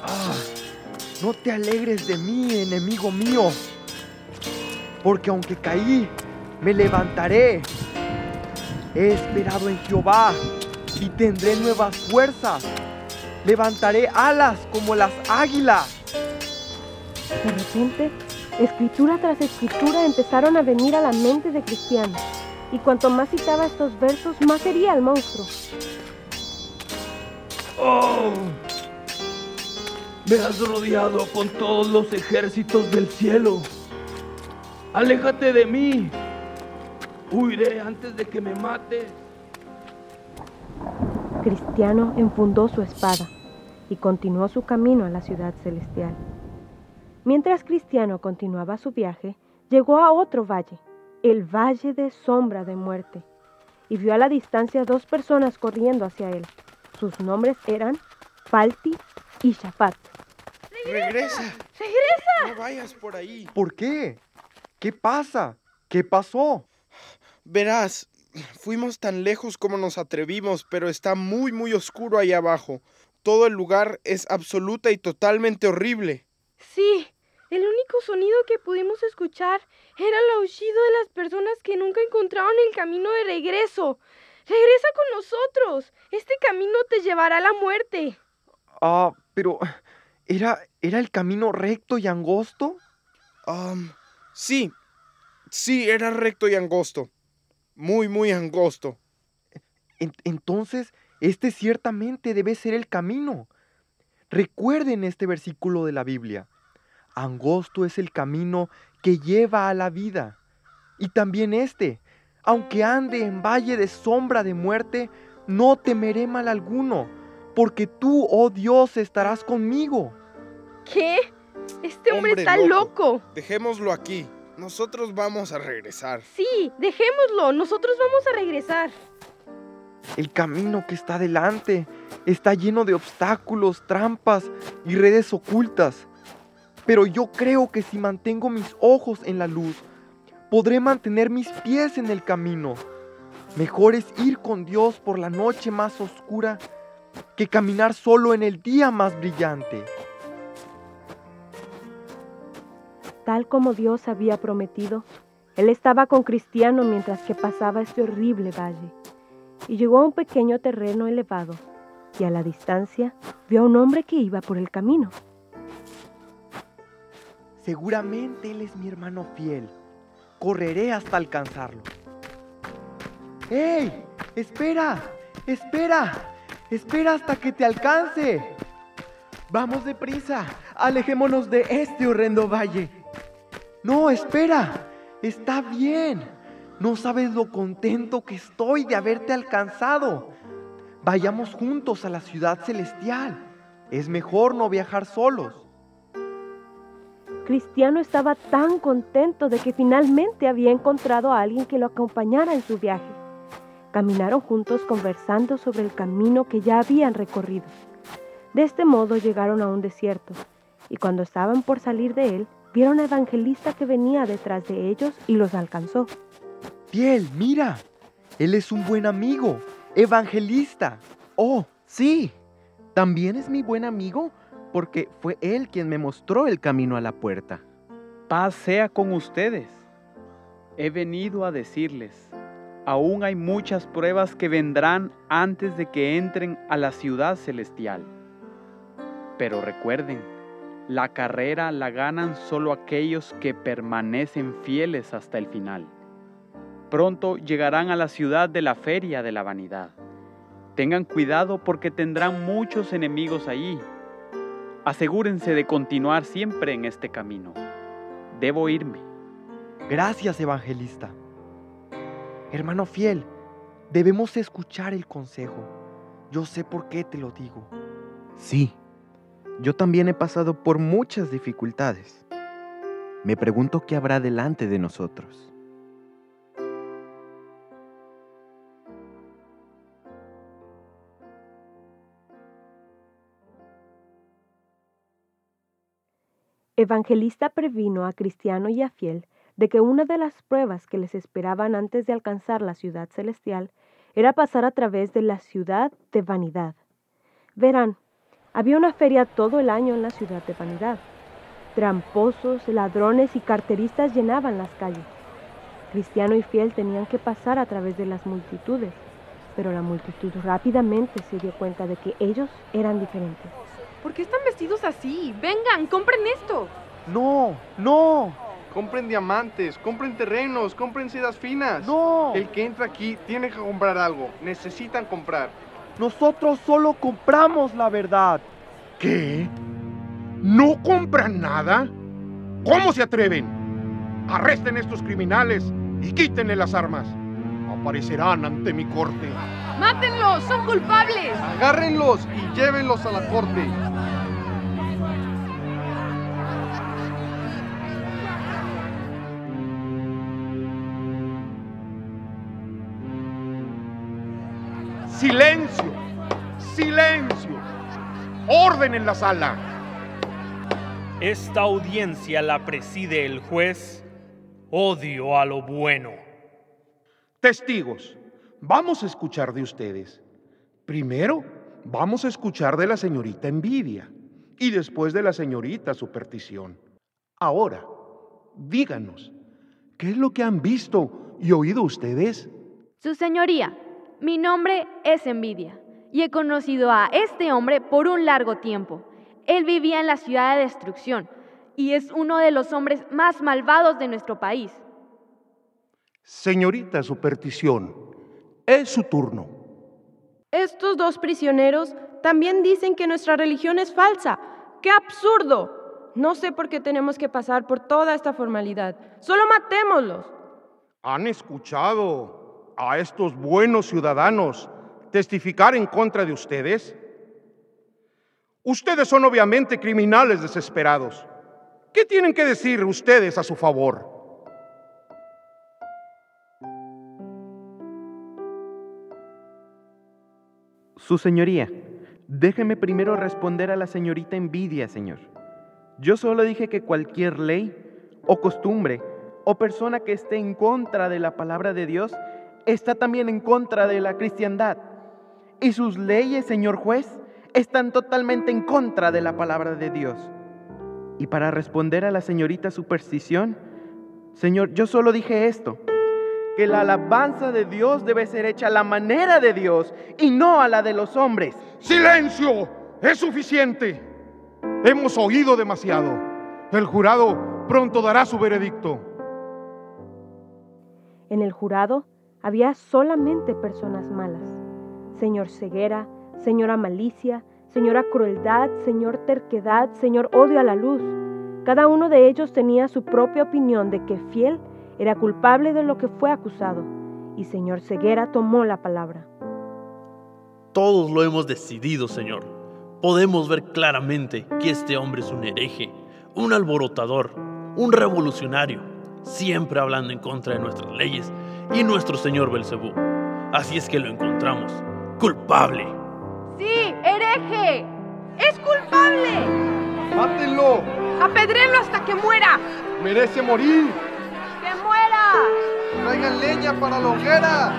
Ah, no te alegres de mí, enemigo mío. Porque aunque caí, me levantaré. He esperado en Jehová y tendré nuevas fuerzas. Levantaré alas como las águilas. De repente, escritura tras escritura empezaron a venir a la mente de Cristiano, y cuanto más citaba estos versos, más hería al monstruo. ¡Oh! Me has rodeado con todos los ejércitos del cielo. Aléjate de mí. Huiré antes de que me mates. Cristiano enfundó su espada y continuó su camino a la ciudad celestial. Mientras Cristiano continuaba su viaje, llegó a otro valle, el valle de sombra de muerte, y vio a la distancia dos personas corriendo hacia él. Sus nombres eran Falti y Shafat. ¡Regresa! ¡Regresa! No vayas por ahí. ¿Por qué? ¿Qué pasa? ¿Qué pasó? Verás, fuimos tan lejos como nos atrevimos, pero está muy, muy oscuro ahí abajo. Todo el lugar es absoluta y totalmente horrible. Sí, el único sonido que pudimos escuchar era el aullido de las personas que nunca encontraron el camino de regreso. Regresa con nosotros. Este camino te llevará a la muerte. Ah, pero ¿era, era el camino recto y angosto? Um, sí, sí, era recto y angosto. Muy, muy angosto. entonces, este ciertamente debe ser el camino. Recuerden este versículo de la Biblia. Angosto es el camino que lleva a la vida. Y también este, aunque ande en valle de sombra de muerte, no temeré mal alguno, porque tú, oh Dios, estarás conmigo. ¿Qué? Este hombre, está loco. Dejémoslo aquí. Nosotros vamos a regresar. Sí, dejémoslo. Nosotros vamos a regresar. El camino que está delante está lleno de obstáculos, trampas y redes ocultas. Pero yo creo que si mantengo mis ojos en la luz, podré mantener mis pies en el camino. Mejor es ir con Dios por la noche más oscura que caminar solo en el día más brillante. Tal como Dios había prometido, Él estaba con Cristiano mientras que pasaba este horrible valle, y llegó a un pequeño terreno elevado, y a la distancia vio a un hombre que iba por el camino. Seguramente Él es mi hermano fiel. Correré hasta alcanzarlo. ¡Ey! ¡Espera! ¡Espera! ¡Espera hasta que te alcance! Vamos deprisa, alejémonos de este horrendo valle. No, espera, está bien. No sabes lo contento que estoy de haberte alcanzado. Vayamos juntos a la ciudad celestial. Es mejor no viajar solos. Cristiano estaba tan contento de que finalmente había encontrado a alguien que lo acompañara en su viaje. Caminaron juntos conversando sobre el camino que ya habían recorrido. De este modo llegaron a un desierto, y cuando estaban por salir de él, vieron a Evangelista que venía detrás de ellos y los alcanzó. Fiel, mira, él es un buen amigo, Evangelista. Oh, sí, también es mi buen amigo porque fue él quien me mostró el camino a la puerta. Paz sea con ustedes. He venido a decirles, aún hay muchas pruebas que vendrán antes de que entren a la ciudad celestial. Pero recuerden, la carrera la ganan solo aquellos que permanecen fieles hasta el final. Pronto llegarán a la ciudad de la feria de la vanidad. Tengan cuidado porque tendrán muchos enemigos allí. Asegúrense de continuar siempre en este camino. Debo irme. Gracias, evangelista. Hermano fiel, debemos escuchar el consejo. Yo sé por qué te lo digo. Sí, yo también he pasado por muchas dificultades. Me pregunto qué habrá delante de nosotros. Evangelista previno a Cristiano y a Fiel de que una de las pruebas que les esperaban antes de alcanzar la ciudad celestial era pasar a través de la ciudad de vanidad. Verán, había una feria todo el año en la ciudad de Vanidad. Tramposos, ladrones y carteristas llenaban las calles. Cristiano y Fiel tenían que pasar a través de las multitudes, pero la multitud rápidamente se dio cuenta de que ellos eran diferentes. ¿Por qué están vestidos así? Vengan, compren esto. No, no. Compren diamantes, compren terrenos, compren sedas finas. No. El que entra aquí tiene que comprar algo. Necesitan comprar. Nosotros solo compramos la verdad. ¿Qué? ¿No compran nada? ¿Cómo se atreven? Arresten a estos criminales y quítenle las armas. Aparecerán ante mi corte. ¡Mátenlos! ¡Son culpables! Agárrenlos y llévenlos a la corte. ¡Silencio! ¡Silencio! ¡Orden en la sala! Esta audiencia la preside el juez Odio a lo bueno. Testigos, vamos a escuchar de ustedes. Primero, vamos a escuchar de la señorita Envidia y después de la señorita Superstición. Ahora, díganos, ¿qué es lo que han visto y oído ustedes? Su señoría, mi nombre es Envidia y he conocido a este hombre por un largo tiempo. Él vivía en la ciudad de destrucción y es uno de los hombres más malvados de nuestro país. Señorita Superstición, es su turno. Estos dos prisioneros también dicen que nuestra religión es falsa. ¡Qué absurdo! No sé por qué tenemos que pasar por toda esta formalidad. Solo matémoslos. ¿Han escuchado a estos buenos ciudadanos testificar en contra de ustedes? Ustedes son obviamente criminales desesperados. ¿Qué tienen que decir ustedes a su favor? Su señoría, déjeme primero responder a la señorita envidia, señor. Yo solo dije que cualquier ley o costumbre o persona que esté en contra de la palabra de Dios está también en contra de la cristiandad. Y sus leyes, señor juez, están totalmente en contra de la palabra de Dios. Y para responder a la señorita superstición, Señor, yo solo dije esto, que la alabanza de Dios debe ser hecha a la manera de Dios y no a la de los hombres. ¡Silencio! Es suficiente. Hemos oído demasiado. El jurado pronto dará su veredicto. En el jurado había solamente personas malas. Señor ceguera, señora malicia, señora crueldad, señor terquedad, señor odio a la luz. Cada uno de ellos tenía su propia opinión de que fiel era culpable de lo que fue acusado, y señor Ceguera tomó la palabra. Todos lo hemos decidido, Señor. Podemos ver claramente que este hombre es un hereje, un alborotador, un revolucionario, siempre hablando en contra de nuestras leyes y nuestro Señor Belcebú. Así es que lo encontramos culpable. Sí, hereje. Es culpable. ¡Mátenlo! Apedrélo hasta que muera. ¡Merece morir! ¡Que muera! ¡Traigan leña para la hoguera!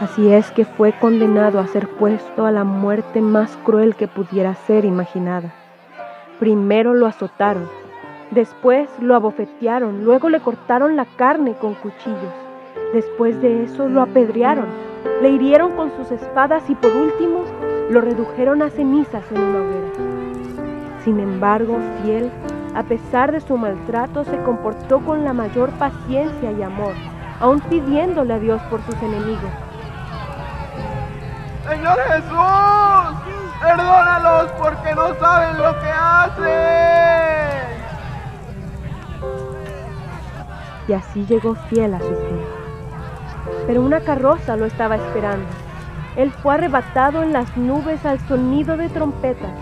Así es que fue condenado a ser puesto a la muerte más cruel que pudiera ser imaginada. Primero lo azotaron, después lo abofetearon, luego le cortaron la carne con cuchillos, después de eso lo apedrearon, le hirieron con sus espadas y por último lo redujeron a cenizas en una hoguera. Sin embargo, fiel, a pesar de su maltrato, se comportó con la mayor paciencia y amor, aun pidiéndole a Dios por sus enemigos. Señor Jesús, perdónalos porque no saben lo que hacen. Y así llegó fiel a su fin. Pero una carroza lo estaba esperando. Él fue arrebatado en las nubes al sonido de trompetas.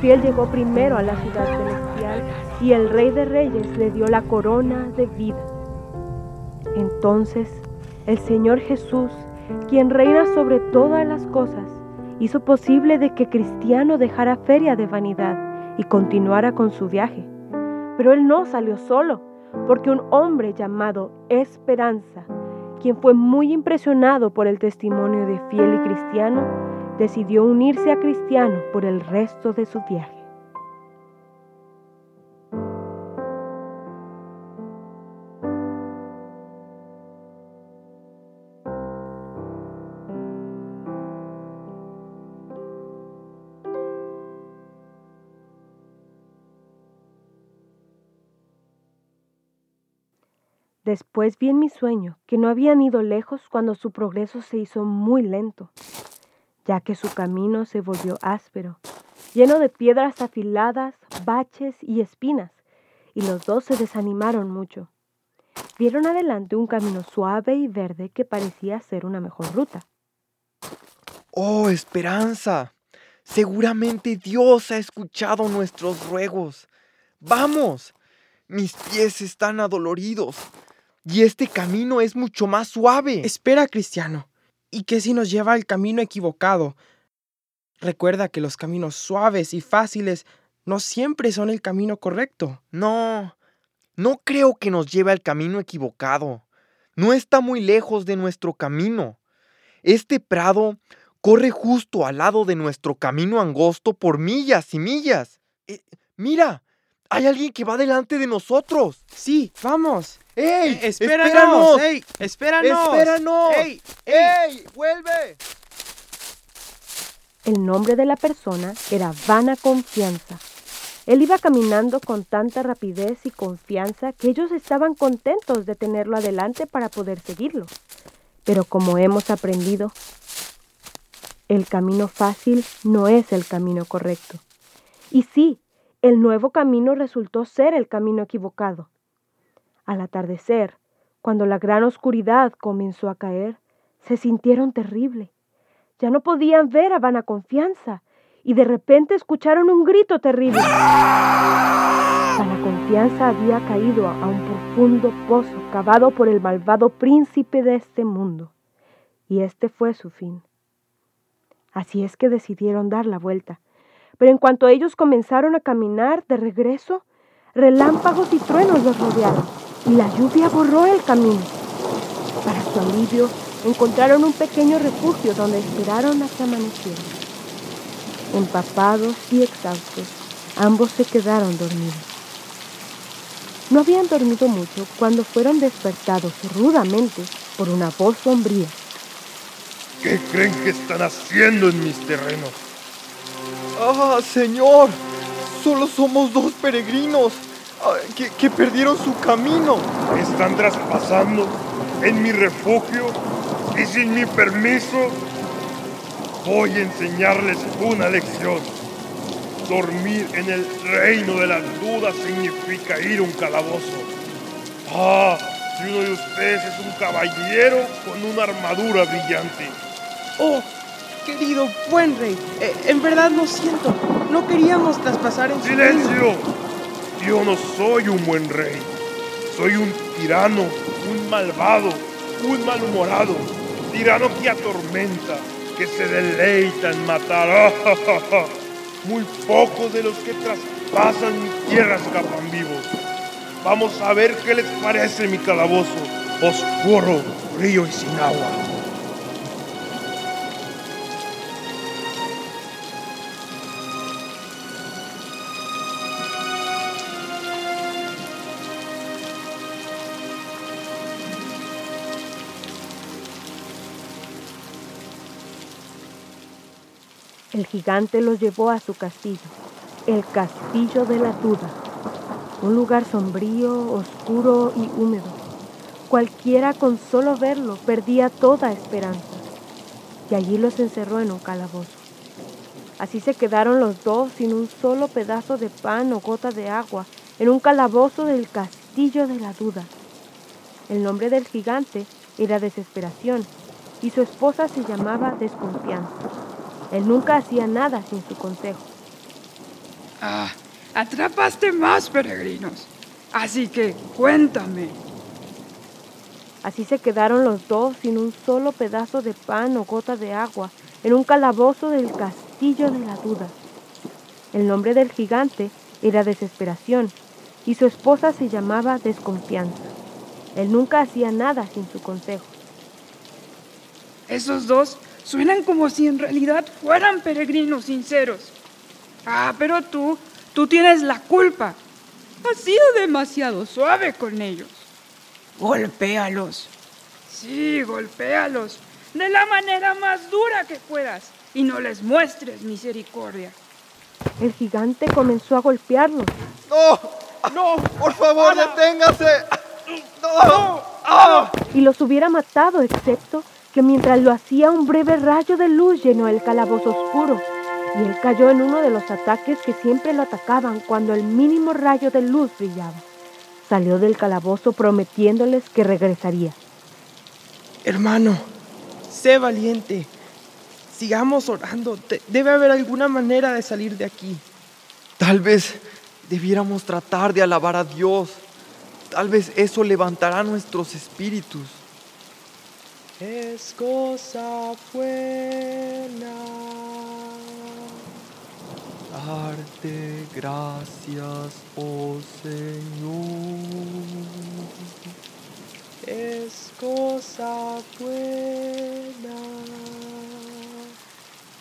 Fiel llegó primero a la ciudad celestial y el Rey de Reyes le dio la corona de vida. Entonces el Señor Jesús, quien reina sobre todas las cosas, hizo posible de que Cristiano dejara feria de vanidad y continuara con su viaje. Pero él no salió solo, porque un hombre llamado Esperanza, quien fue muy impresionado por el testimonio de fiel y cristiano, decidió unirse a Cristiano por el resto de su viaje. Después vi en mi sueño que no habían ido lejos cuando su progreso se hizo muy lento, ya que su camino se volvió áspero, lleno de piedras afiladas, baches y espinas, y los dos se desanimaron mucho. Vieron adelante un camino suave y verde que parecía ser una mejor ruta. Oh, esperanza. Seguramente Dios ha escuchado nuestros ruegos. Vamos. Mis pies están adoloridos. Y este camino es mucho más suave. Espera, Cristiano. ¿Y qué si nos lleva al camino equivocado? Recuerda que los caminos suaves y fáciles no siempre son el camino correcto. No, no creo que nos lleve al camino equivocado. No está muy lejos de nuestro camino. Este prado corre justo al lado de nuestro camino angosto por millas y millas. Eh, mira, hay alguien que va delante de nosotros. Sí, vamos. ¡Ey! Eh, espéranos. ¡Ey! ¡Espéranos! ¡Espéranos! ¡Ey! ¡Ey! ¡Vuelve! El nombre de la persona era Vana Confianza. Él iba caminando con tanta rapidez y confianza que ellos estaban contentos de tenerlo adelante para poder seguirlo. Pero como hemos aprendido, El camino fácil no es el camino correcto. Y sí, el nuevo camino resultó ser el camino equivocado. Al atardecer, cuando la gran oscuridad comenzó a caer, se sintieron terrible. Ya no podían ver a Vana Confianza y de repente escucharon un grito terrible. Vana Confianza había caído a un profundo pozo cavado por el malvado príncipe de este mundo y este fue su fin. Así es que decidieron dar la vuelta. Pero en cuanto ellos comenzaron a caminar de regreso, relámpagos y truenos los rodearon y la lluvia borró el camino. Para su alivio, encontraron un pequeño refugio donde esperaron hasta amanecer. Empapados y exhaustos, ambos se quedaron dormidos. No habían dormido mucho cuando fueron despertados rudamente por una voz sombría. ¿Qué creen que están haciendo en mis terrenos? Ah, señor, solo somos dos peregrinos ah, que, perdieron su camino. Están traspasando en mi refugio y sin mi permiso. Voy a enseñarles una lección. Dormir en el reino de las dudas significa ir a un calabozo. Ah, si uno de ustedes es un caballero con una armadura brillante. Oh, querido buen rey, eh, en verdad lo siento. No queríamos traspasar en su ¡Silencio! Yo no soy un buen rey. Soy un tirano, un malvado, un malhumorado. Tirano que atormenta, que se deleita en matar. Muy pocos de los que traspasan mi tierra escapan vivos. Vamos a ver qué les parece mi calabozo, oscuro, frío y sin agua. El gigante los llevó a su castillo, el castillo de la duda, un lugar sombrío, oscuro y húmedo. Cualquiera con solo verlo perdía toda esperanza, y allí los encerró en un calabozo. Así se quedaron los dos sin un solo pedazo de pan o gota de agua, en un calabozo del castillo de la duda. El nombre del gigante era desesperación, y su esposa se llamaba desconfianza. Él nunca hacía nada sin su consejo. Ah, atrapaste más peregrinos. Así que cuéntame. Así se quedaron los dos sin un solo pedazo de pan o gota de agua en un calabozo del castillo de la duda. El nombre del gigante era desesperación y su esposa se llamaba desconfianza. Él nunca hacía nada sin su consejo. Esos dos suenan como si en realidad fueran peregrinos sinceros. Ah, pero tú, tú tienes la culpa. Has sido demasiado suave con ellos. Golpéalos. Sí, golpéalos. De la manera más dura que puedas. Y no les muestres misericordia. El gigante comenzó a golpearlos. ¡No! ¡No! ¡Por favor, deténgase! ¡No! ¡Ah! Y los hubiera matado, excepto que mientras lo hacía un breve rayo de luz llenó el calabozo oscuro y él cayó en uno de los ataques que siempre lo atacaban cuando el mínimo rayo de luz brillaba. Salió del calabozo prometiéndoles que regresaría. Hermano, sé valiente. Sigamos orando. debe haber alguna manera de salir de aquí. Tal vez debiéramos tratar de alabar a Dios. Tal vez eso levantará nuestros espíritus. Es cosa buena. Darte gracias, oh Señor. Es cosa buena.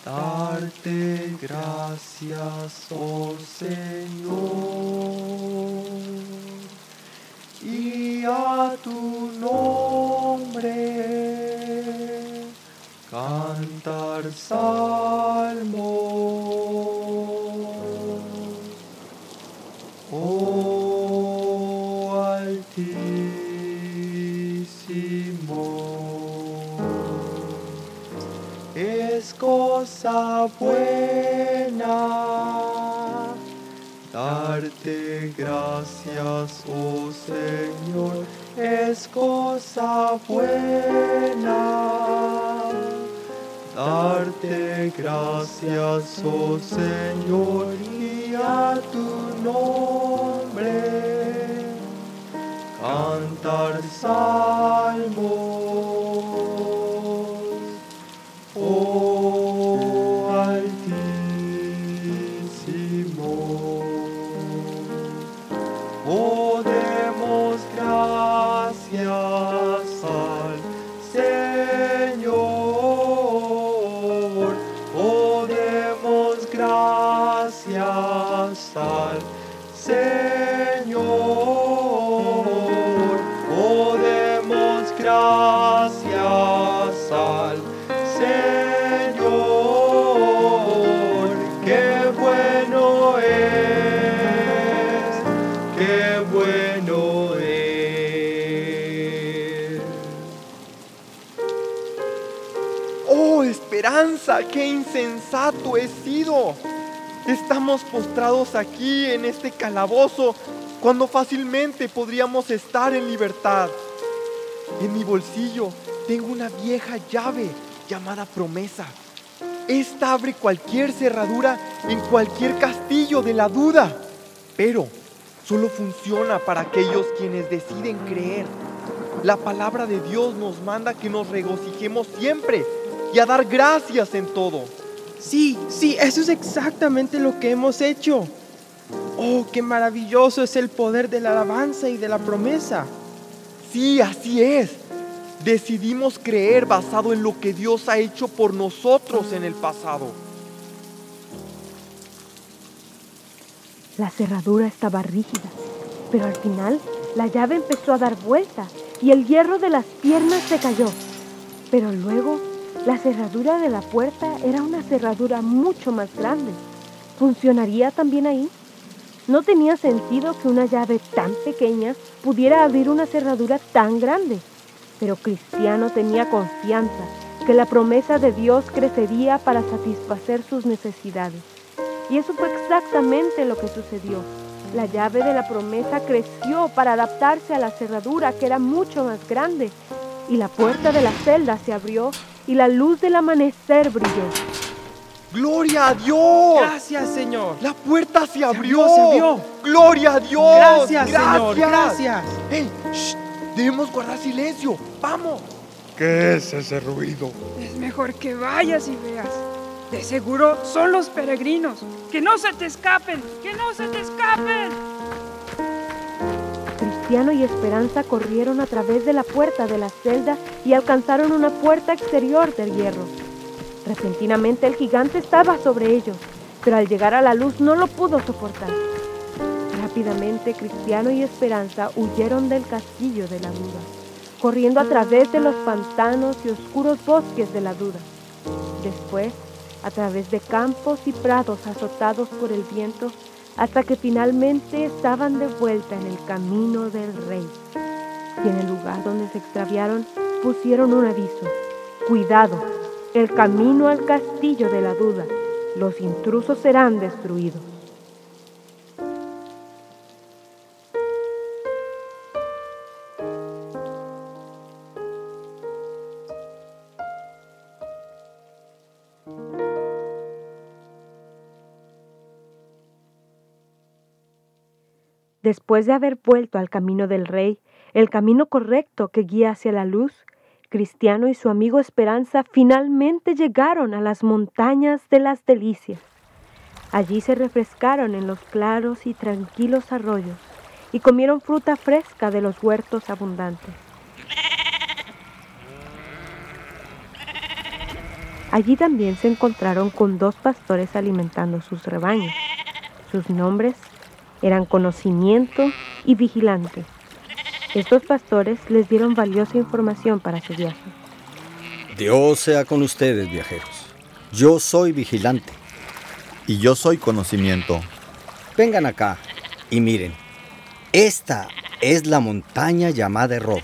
Darte gracias, oh Señor, y a tu nombre cantar salmos. Oh Altísimo, es cosa buena. Darte gracias, oh Señor, es cosa buena. Darte gracias, oh Señor, y a tu nombre cantar salmos. Qué insensato he sido. Estamos postrados aquí en este calabozo cuando fácilmente podríamos estar en libertad. En mi bolsillo tengo una vieja llave llamada promesa. Esta abre cualquier cerradura en cualquier castillo de la duda, pero solo funciona para aquellos quienes deciden creer. La palabra de Dios nos manda que nos regocijemos siempre y a dar gracias en todo. Sí, sí, eso es exactamente lo que hemos hecho. Oh, qué maravilloso es el poder de la alabanza y de la promesa. Sí, así es. Decidimos creer basado en lo que Dios ha hecho por nosotros en el pasado. La cerradura estaba rígida, pero al final la llave empezó a dar vuelta y el hierro de las piernas se cayó. Pero luego la cerradura de la puerta era una cerradura mucho más grande. ¿Funcionaría también ahí? No tenía sentido que una llave tan pequeña pudiera abrir una cerradura tan grande. Pero Cristiano tenía confianza que la promesa de Dios crecería para satisfacer sus necesidades. Y eso fue exactamente lo que sucedió. La llave de la promesa creció para adaptarse a la cerradura que era mucho más grande. Y la puerta de la celda se abrió y la luz del amanecer brilló. ¡Gloria a Dios! Gracias, Señor. La puerta se abrió. se abrió. ¡Gloria a Dios! Gracias, Señor. Gracias. ¡Hey! shh, Debemos guardar silencio. ¡Vamos! ¿Qué es ese ruido? Es mejor que vayas y veas. De seguro son los peregrinos. Que no se te escapen, que no se te escapen. Cristiano y Esperanza corrieron a través de la puerta de la celda y alcanzaron una puerta exterior de hierro. Repentinamente el gigante estaba sobre ellos, pero al llegar a la luz no lo pudo soportar. Rápidamente Cristiano y Esperanza huyeron del castillo de la duda, corriendo a través de los pantanos y oscuros bosques de la duda. Después, a través de campos y prados azotados por el viento, hasta que finalmente estaban de vuelta en el camino del rey. Y en el lugar donde se extraviaron pusieron un aviso. Cuidado, el camino al castillo de la duda. Los intrusos serán destruidos. Después de haber vuelto al camino del rey, el camino correcto que guía hacia la luz, Cristiano y su amigo Esperanza finalmente llegaron a las montañas de las delicias. Allí se refrescaron en los claros y tranquilos arroyos y comieron fruta fresca de los huertos abundantes. Allí también se encontraron con dos pastores alimentando sus rebaños. Sus nombres eran conocimiento y vigilante. Estos pastores les dieron valiosa información para su viaje. Dios sea con ustedes, viajeros. Yo soy vigilante. Y yo soy conocimiento. Vengan acá y miren. Esta es la montaña llamada Error.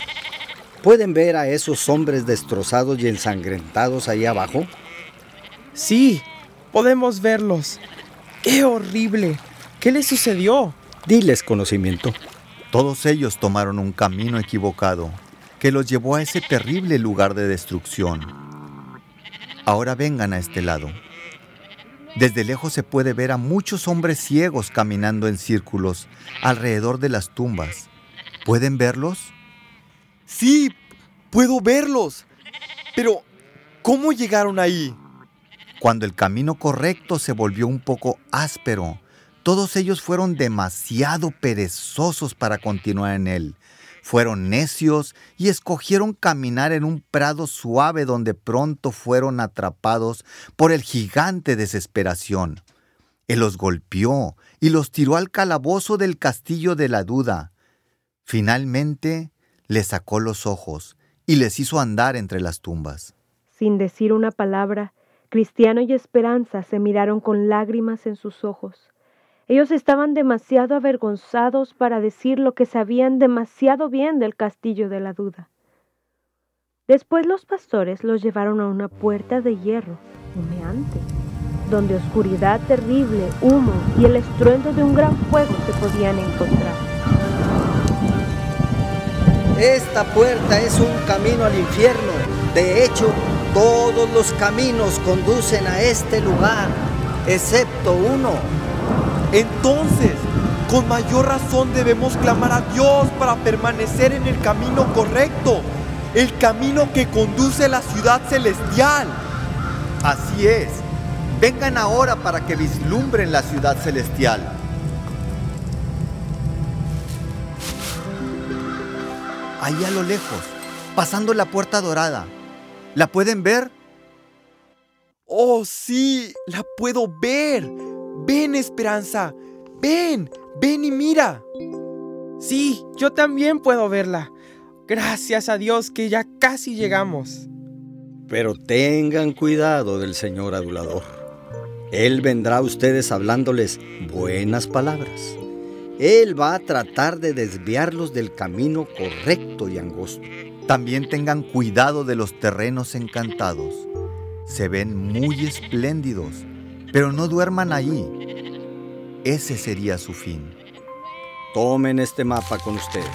¿Pueden ver a esos hombres destrozados y ensangrentados ahí abajo? Sí, podemos verlos. ¡Qué horrible! ¿Qué les sucedió? Diles conocimiento. Todos ellos tomaron un camino equivocado que los llevó a ese terrible lugar de destrucción. Ahora vengan a este lado. Desde lejos se puede ver a muchos hombres ciegos caminando en círculos alrededor de las tumbas. ¿Pueden verlos? Sí, puedo verlos. Pero, ¿cómo llegaron ahí? Cuando el camino correcto se volvió un poco áspero, todos ellos fueron demasiado perezosos para continuar en él. Fueron necios y escogieron caminar en un prado suave donde pronto fueron atrapados por el gigante desesperación. Él los golpeó y los tiró al calabozo del castillo de la duda. Finalmente les sacó los ojos y les hizo andar entre las tumbas. Sin decir una palabra, Cristiano y Esperanza se miraron con lágrimas en sus ojos. Ellos estaban demasiado avergonzados para decir lo que sabían demasiado bien del castillo de la duda. Después los pastores los llevaron a una puerta de hierro, humeante, donde oscuridad terrible, humo y el estruendo de un gran fuego se podían encontrar. Esta puerta es un camino al infierno. De hecho, todos los caminos conducen a este lugar, excepto uno. Entonces, con mayor razón debemos clamar a Dios para permanecer en el camino correcto, el camino que conduce a la ciudad celestial. Así es. Vengan ahora para que vislumbren la ciudad celestial. Ahí a lo lejos, pasando la puerta dorada. ¿La pueden ver? Oh, sí, la puedo ver. Ven, Esperanza. Ven, ven y mira. Sí, yo también puedo verla. Gracias a Dios que ya casi llegamos. Pero tengan cuidado del señor adulador. Él vendrá a ustedes hablándoles buenas palabras. Él va a tratar de desviarlos del camino correcto y angosto. También tengan cuidado de los terrenos encantados. Se ven muy espléndidos, pero no duerman ahí. Ese sería su fin. Tomen este mapa con ustedes.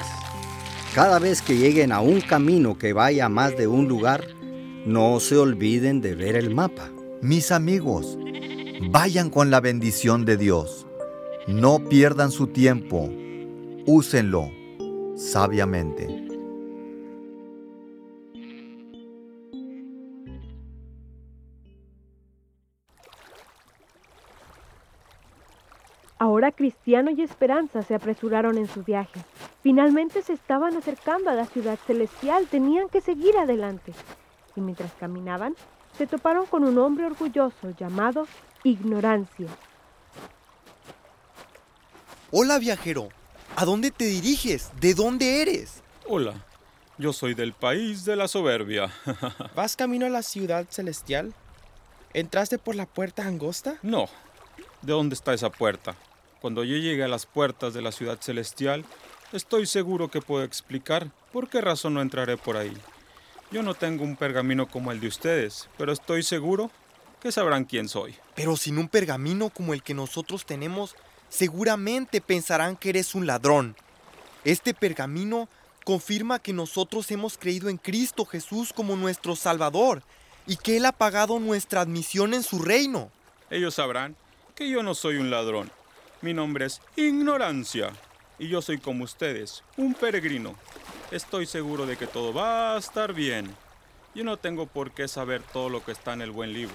Cada vez que lleguen a un camino que vaya a más de un lugar, no se olviden de ver el mapa. Mis amigos, vayan con la bendición de Dios. No pierdan su tiempo. Úsenlo sabiamente. Ahora Cristiano y Esperanza se apresuraron en su viaje. Finalmente se estaban acercando a la ciudad celestial, tenían que seguir adelante. Y mientras caminaban, se toparon con un hombre orgulloso llamado Ignorancia. Hola viajero, ¿a dónde te diriges? ¿De dónde eres? Hola, yo soy del país de la soberbia. ¿Vas camino a la ciudad celestial? ¿Entraste por la puerta angosta? No. ¿De dónde está esa puerta? Cuando yo llegue a las puertas de la ciudad celestial, estoy seguro que puedo explicar por qué razón no entraré por ahí. Yo no tengo un pergamino como el de ustedes, pero estoy seguro que sabrán quién soy. Pero sin un pergamino como el que nosotros tenemos, seguramente pensarán que eres un ladrón. Este pergamino confirma que nosotros hemos creído en Cristo Jesús como nuestro Salvador y que Él ha pagado nuestra admisión en su reino. Ellos sabrán que yo no soy un ladrón. Mi nombre es Ignorancia y yo soy como ustedes, un peregrino. Estoy seguro de que todo va a estar bien. Yo no tengo por qué saber todo lo que está en el buen libro.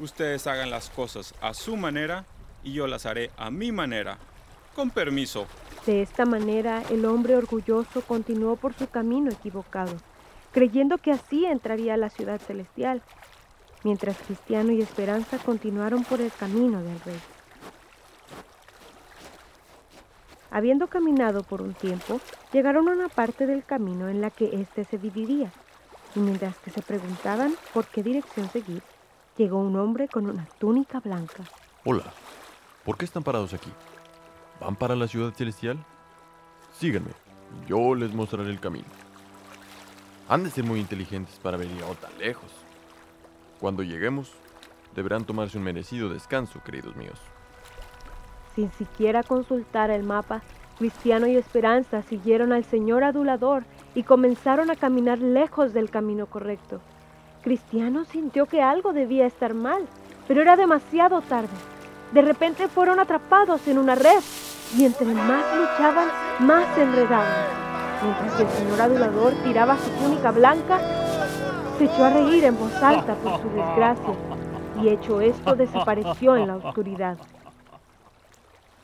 Ustedes hagan las cosas a su manera y yo las haré a mi manera. Con permiso. De esta manera, el hombre orgulloso continuó por su camino equivocado, creyendo que así entraría a la ciudad celestial, mientras Cristiano y Esperanza continuaron por el camino del rey. Habiendo caminado por un tiempo, llegaron a una parte del camino en la que éste se dividía, y mientras que se preguntaban por qué dirección seguir, llegó un hombre con una túnica blanca. Hola, ¿por qué están parados aquí? ¿Van para la ciudad celestial? Síganme, yo les mostraré el camino. Han de ser muy inteligentes para venir a tan lejos. Cuando lleguemos, Deberán tomarse un merecido descanso, queridos míos. Sin siquiera consultar el mapa, Cristiano y Esperanza siguieron al señor adulador y comenzaron a caminar lejos del camino correcto. Cristiano sintió que algo debía estar mal, pero era demasiado tarde. De repente fueron atrapados en una red y entre más luchaban, más se enredaban. Mientras que el señor adulador tiraba su túnica blanca, se echó a reír en voz alta por su desgracia y hecho esto desapareció en la oscuridad.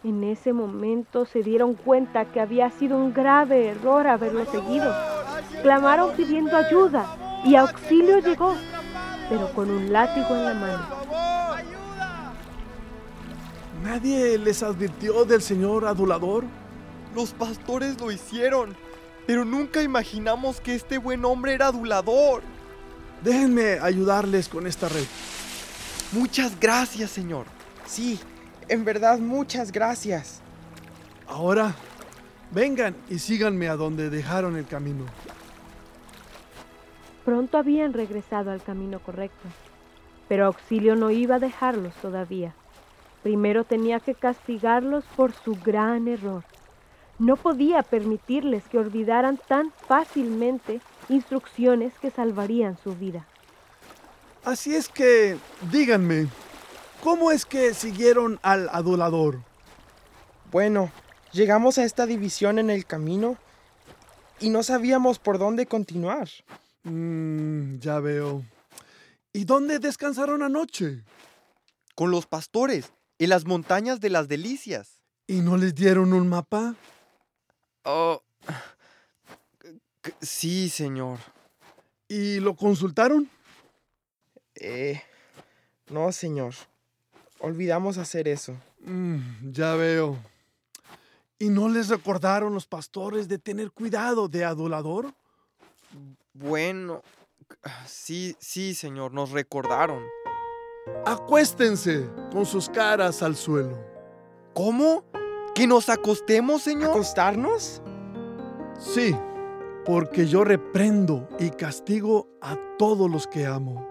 En ese momento se dieron cuenta que había sido un grave error haberlo seguido. Clamaron pidiendo ayuda y auxilio llegó, pero con un látigo en la mano. ¿Nadie les advirtió del señor adulador? Los pastores lo hicieron, pero nunca imaginamos que este buen hombre era adulador. Déjenme ayudarles con esta red. Muchas gracias, señor. Sí, en verdad muchas gracias. Ahora, vengan y síganme a donde dejaron el camino. Pronto habían regresado al camino correcto, pero Auxilio no iba a dejarlos todavía. Primero tenía que castigarlos por su gran error. No podía permitirles que olvidaran tan fácilmente instrucciones que salvarían su vida. Así es que, díganme, ¿cómo es que siguieron al adulador? Bueno, llegamos a esta división en el camino y no sabíamos por dónde continuar. Mm, ya veo. ¿Y dónde descansaron anoche? Con los pastores, en las montañas de las delicias. ¿Y no les dieron un mapa? Oh. Sí, señor. ¿Y lo consultaron? Eh. No, señor. Olvidamos hacer eso. Mm, ya veo. ¿Y no les recordaron los pastores de tener cuidado de adulador? Bueno, sí, sí, señor, nos recordaron. Acuéstense con sus caras al suelo. ¿Cómo? ¿Que nos acostemos, señor? ¿Acostarnos? Sí, porque yo reprendo y castigo a todos los que amo.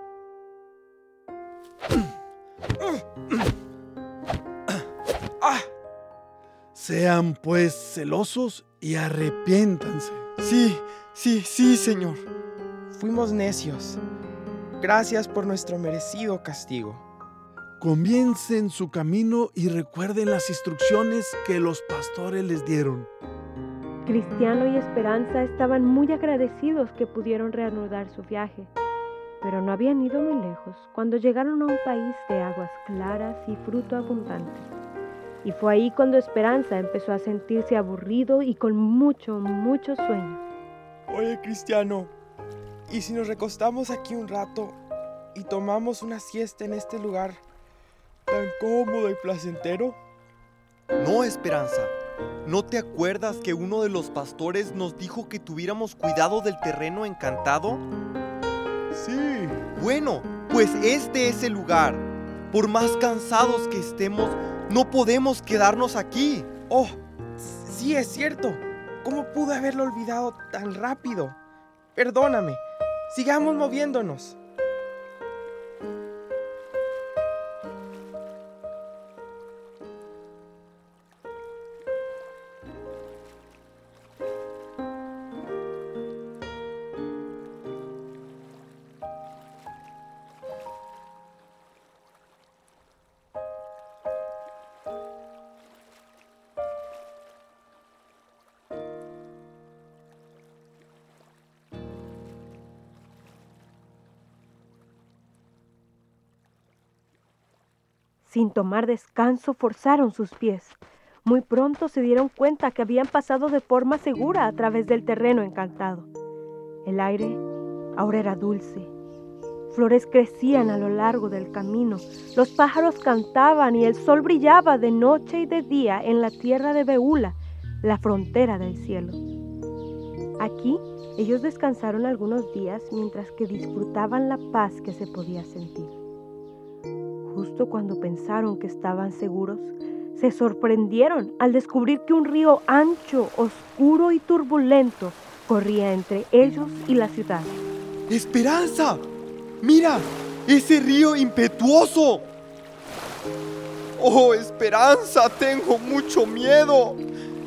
Sean pues celosos y arrepiéntanse. Sí, sí, sí, Señor. Fuimos necios. Gracias por nuestro merecido castigo. Comiencen su camino y recuerden las instrucciones que los pastores les dieron. Cristiano y Esperanza estaban muy agradecidos que pudieron reanudar su viaje, pero no habían ido muy lejos cuando llegaron a un país de aguas claras y fruto abundante. Y fue ahí cuando Esperanza empezó a sentirse aburrido y con mucho, mucho sueño. Oye, Cristiano, ¿y si nos recostamos aquí un rato y tomamos una siesta en este lugar tan cómodo y placentero? No, Esperanza. ¿No te acuerdas que uno de los pastores nos dijo que tuviéramos cuidado del terreno encantado? Sí. Bueno, pues este es el lugar. Por más cansados que estemos, no podemos quedarnos aquí. Oh, sí es cierto. ¿Cómo pude haberlo olvidado tan rápido? Perdóname. Sigamos moviéndonos. Sin tomar descanso forzaron sus pies. Muy pronto se dieron cuenta que habían pasado de forma segura a través del terreno encantado. El aire ahora era dulce. Flores crecían a lo largo del camino, los pájaros cantaban y el sol brillaba de noche y de día en la tierra de Beula, la frontera del cielo. Aquí ellos descansaron algunos días mientras que disfrutaban la paz que se podía sentir. Justo cuando pensaron que estaban seguros, se sorprendieron al descubrir que un río ancho, oscuro y turbulento corría entre ellos y la ciudad. ¡Esperanza! ¡Mira! ¡Ese río impetuoso! ¡Oh, Esperanza! Tengo mucho miedo.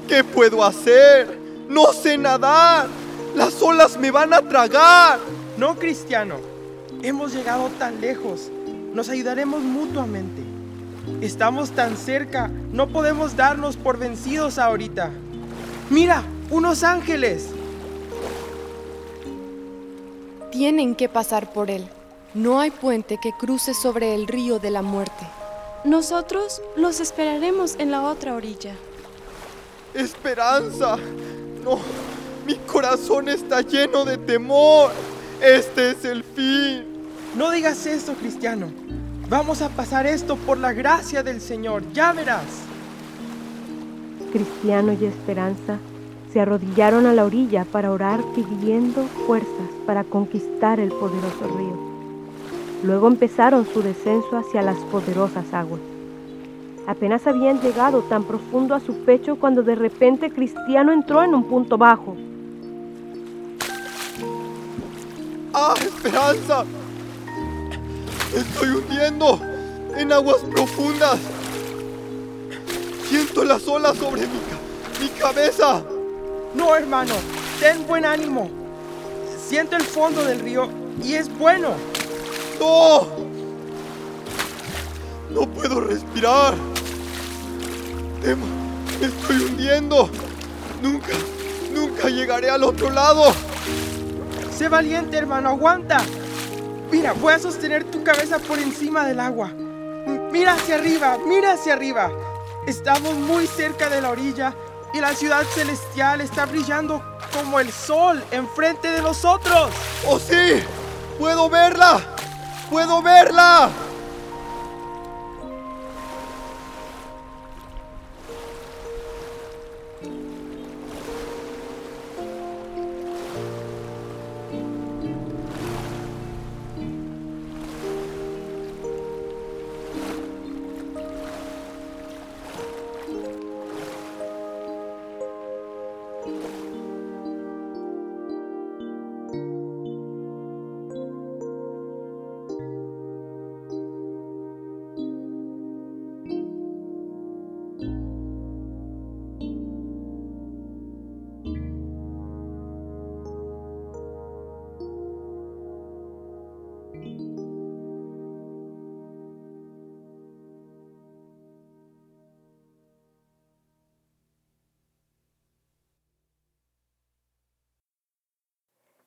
¿Qué puedo hacer? No sé nadar. Las olas me van a tragar. No, Cristiano. Hemos llegado tan lejos. Nos ayudaremos mutuamente. Estamos tan cerca. No podemos darnos por vencidos ahorita. Mira, unos ángeles. Tienen que pasar por él. No hay puente que cruce sobre el río de la muerte. Nosotros los esperaremos en la otra orilla. Esperanza. No, mi corazón está lleno de temor. Este es el fin. No digas eso, cristiano. Vamos a pasar esto por la gracia del Señor. Ya verás. Cristiano y Esperanza se arrodillaron a la orilla para orar pidiendo fuerzas para conquistar el poderoso río. Luego empezaron su descenso hacia las poderosas aguas. Apenas habían llegado tan profundo a su pecho cuando de repente Cristiano entró en un punto bajo. ¡Ah, Esperanza! Estoy hundiendo en aguas profundas. Siento las olas sobre mi, mi cabeza. No, hermano, ten buen ánimo. Siento el fondo del río y es bueno. ¡No! No puedo respirar. Temo, me estoy hundiendo. Nunca, nunca llegaré al otro lado. Sé valiente, hermano, aguanta. Mira, voy a sostener tu cabeza por encima del agua. Mira hacia arriba, mira hacia arriba. Estamos muy cerca de la orilla y la ciudad celestial está brillando como el sol enfrente de nosotros. ¡Oh sí! ¡Puedo verla! ¡Puedo verla!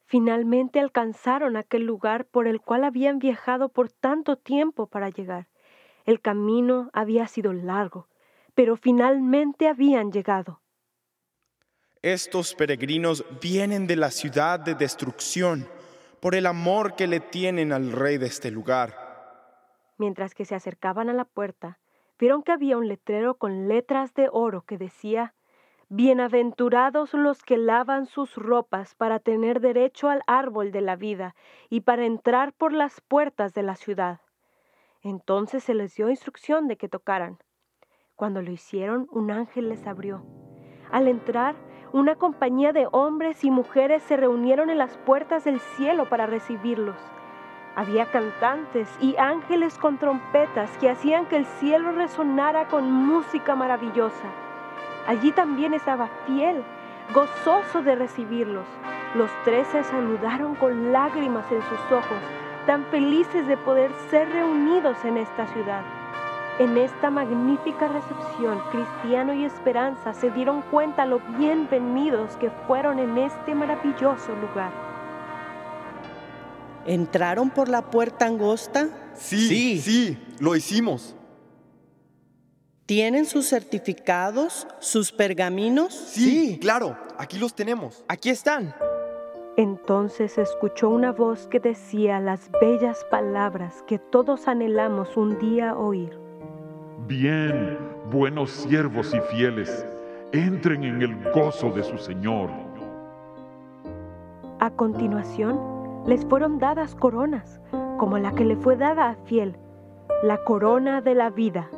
Finalmente alcanzaron aquel lugar por el cual habían viajado por tanto tiempo para llegar. El camino había sido largo, pero finalmente habían llegado. Estos peregrinos vienen de la ciudad de destrucción por el amor que le tienen al rey de este lugar. Mientras que se acercaban a la puerta, vieron que había un letrero con letras de oro que decía Bienaventurados los que lavan sus ropas para tener derecho al árbol de la vida y para entrar por las puertas de la ciudad. Entonces se les dio instrucción de que tocaran. Cuando lo hicieron, un ángel les abrió. Al entrar, una compañía de hombres y mujeres se reunieron en las puertas del cielo para recibirlos. Había cantantes y ángeles con trompetas que hacían que el cielo resonara con música maravillosa. Allí también estaba fiel, gozoso de recibirlos. Los tres se saludaron con lágrimas en sus ojos, tan felices de poder ser reunidos en esta ciudad. En esta magnífica recepción, Cristiano y Esperanza se dieron cuenta lo bienvenidos que fueron en este maravilloso lugar. ¿Entraron por la puerta angosta? Sí, sí, sí lo hicimos. ¿Tienen sus certificados, sus pergaminos? Sí, sí, claro, aquí los tenemos. Aquí están. Entonces escuchó una voz que decía las bellas palabras que todos anhelamos un día oír. Bien, buenos siervos y fieles, entren en el gozo de su Señor. A continuación, les fueron dadas coronas, como la que le fue dada a Fiel, la corona de la vida.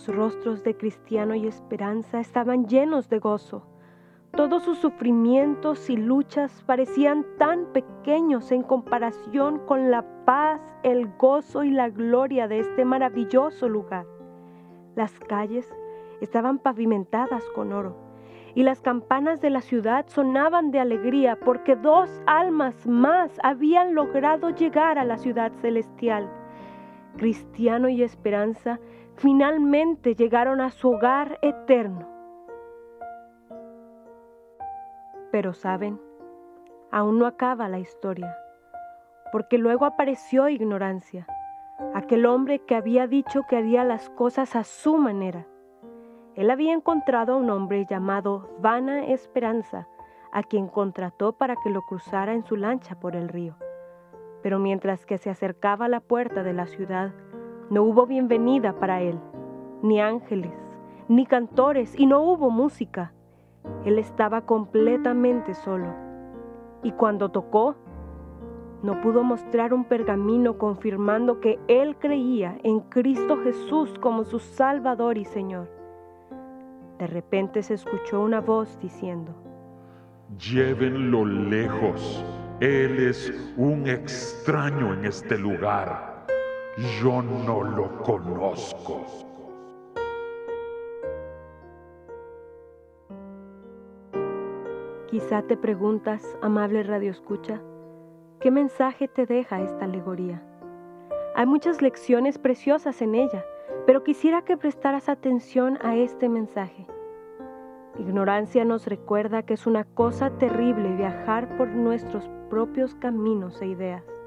Los rostros de Cristiano y Esperanza estaban llenos de gozo. Todos sus sufrimientos y luchas parecían tan pequeños en comparación con la paz, el gozo y la gloria de este maravilloso lugar. Las calles estaban pavimentadas con oro y las campanas de la ciudad sonaban de alegría porque dos almas más habían logrado llegar a la ciudad celestial. Cristiano y Esperanza finalmente llegaron a su hogar eterno. Pero saben, aún no acaba la historia, porque luego apareció ignorancia, aquel hombre que había dicho que haría las cosas a su manera. Él había encontrado a un hombre llamado Vana Esperanza, a quien contrató para que lo cruzara en su lancha por el río. Pero mientras que se acercaba a la puerta de la ciudad, no hubo bienvenida para él, ni ángeles, ni cantores, y no hubo música. Él estaba completamente solo. Y cuando tocó, no pudo mostrar un pergamino confirmando que él creía en Cristo Jesús como su Salvador y Señor. De repente se escuchó una voz diciendo, Llévenlo lejos. Él es un extraño en este lugar. Yo no lo conozco. Quizá te preguntas, amable Radio Escucha, ¿qué mensaje te deja esta alegoría? Hay muchas lecciones preciosas en ella, pero quisiera que prestaras atención a este mensaje. Ignorancia nos recuerda que es una cosa terrible viajar por nuestros propios caminos e ideas.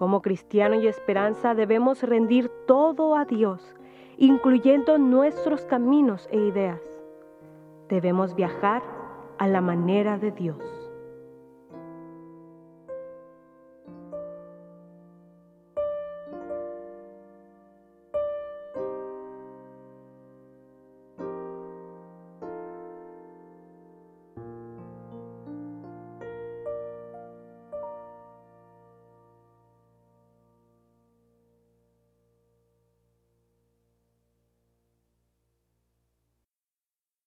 Como cristiano y esperanza debemos rendir todo a Dios, incluyendo nuestros caminos e ideas. Debemos viajar a la manera de Dios.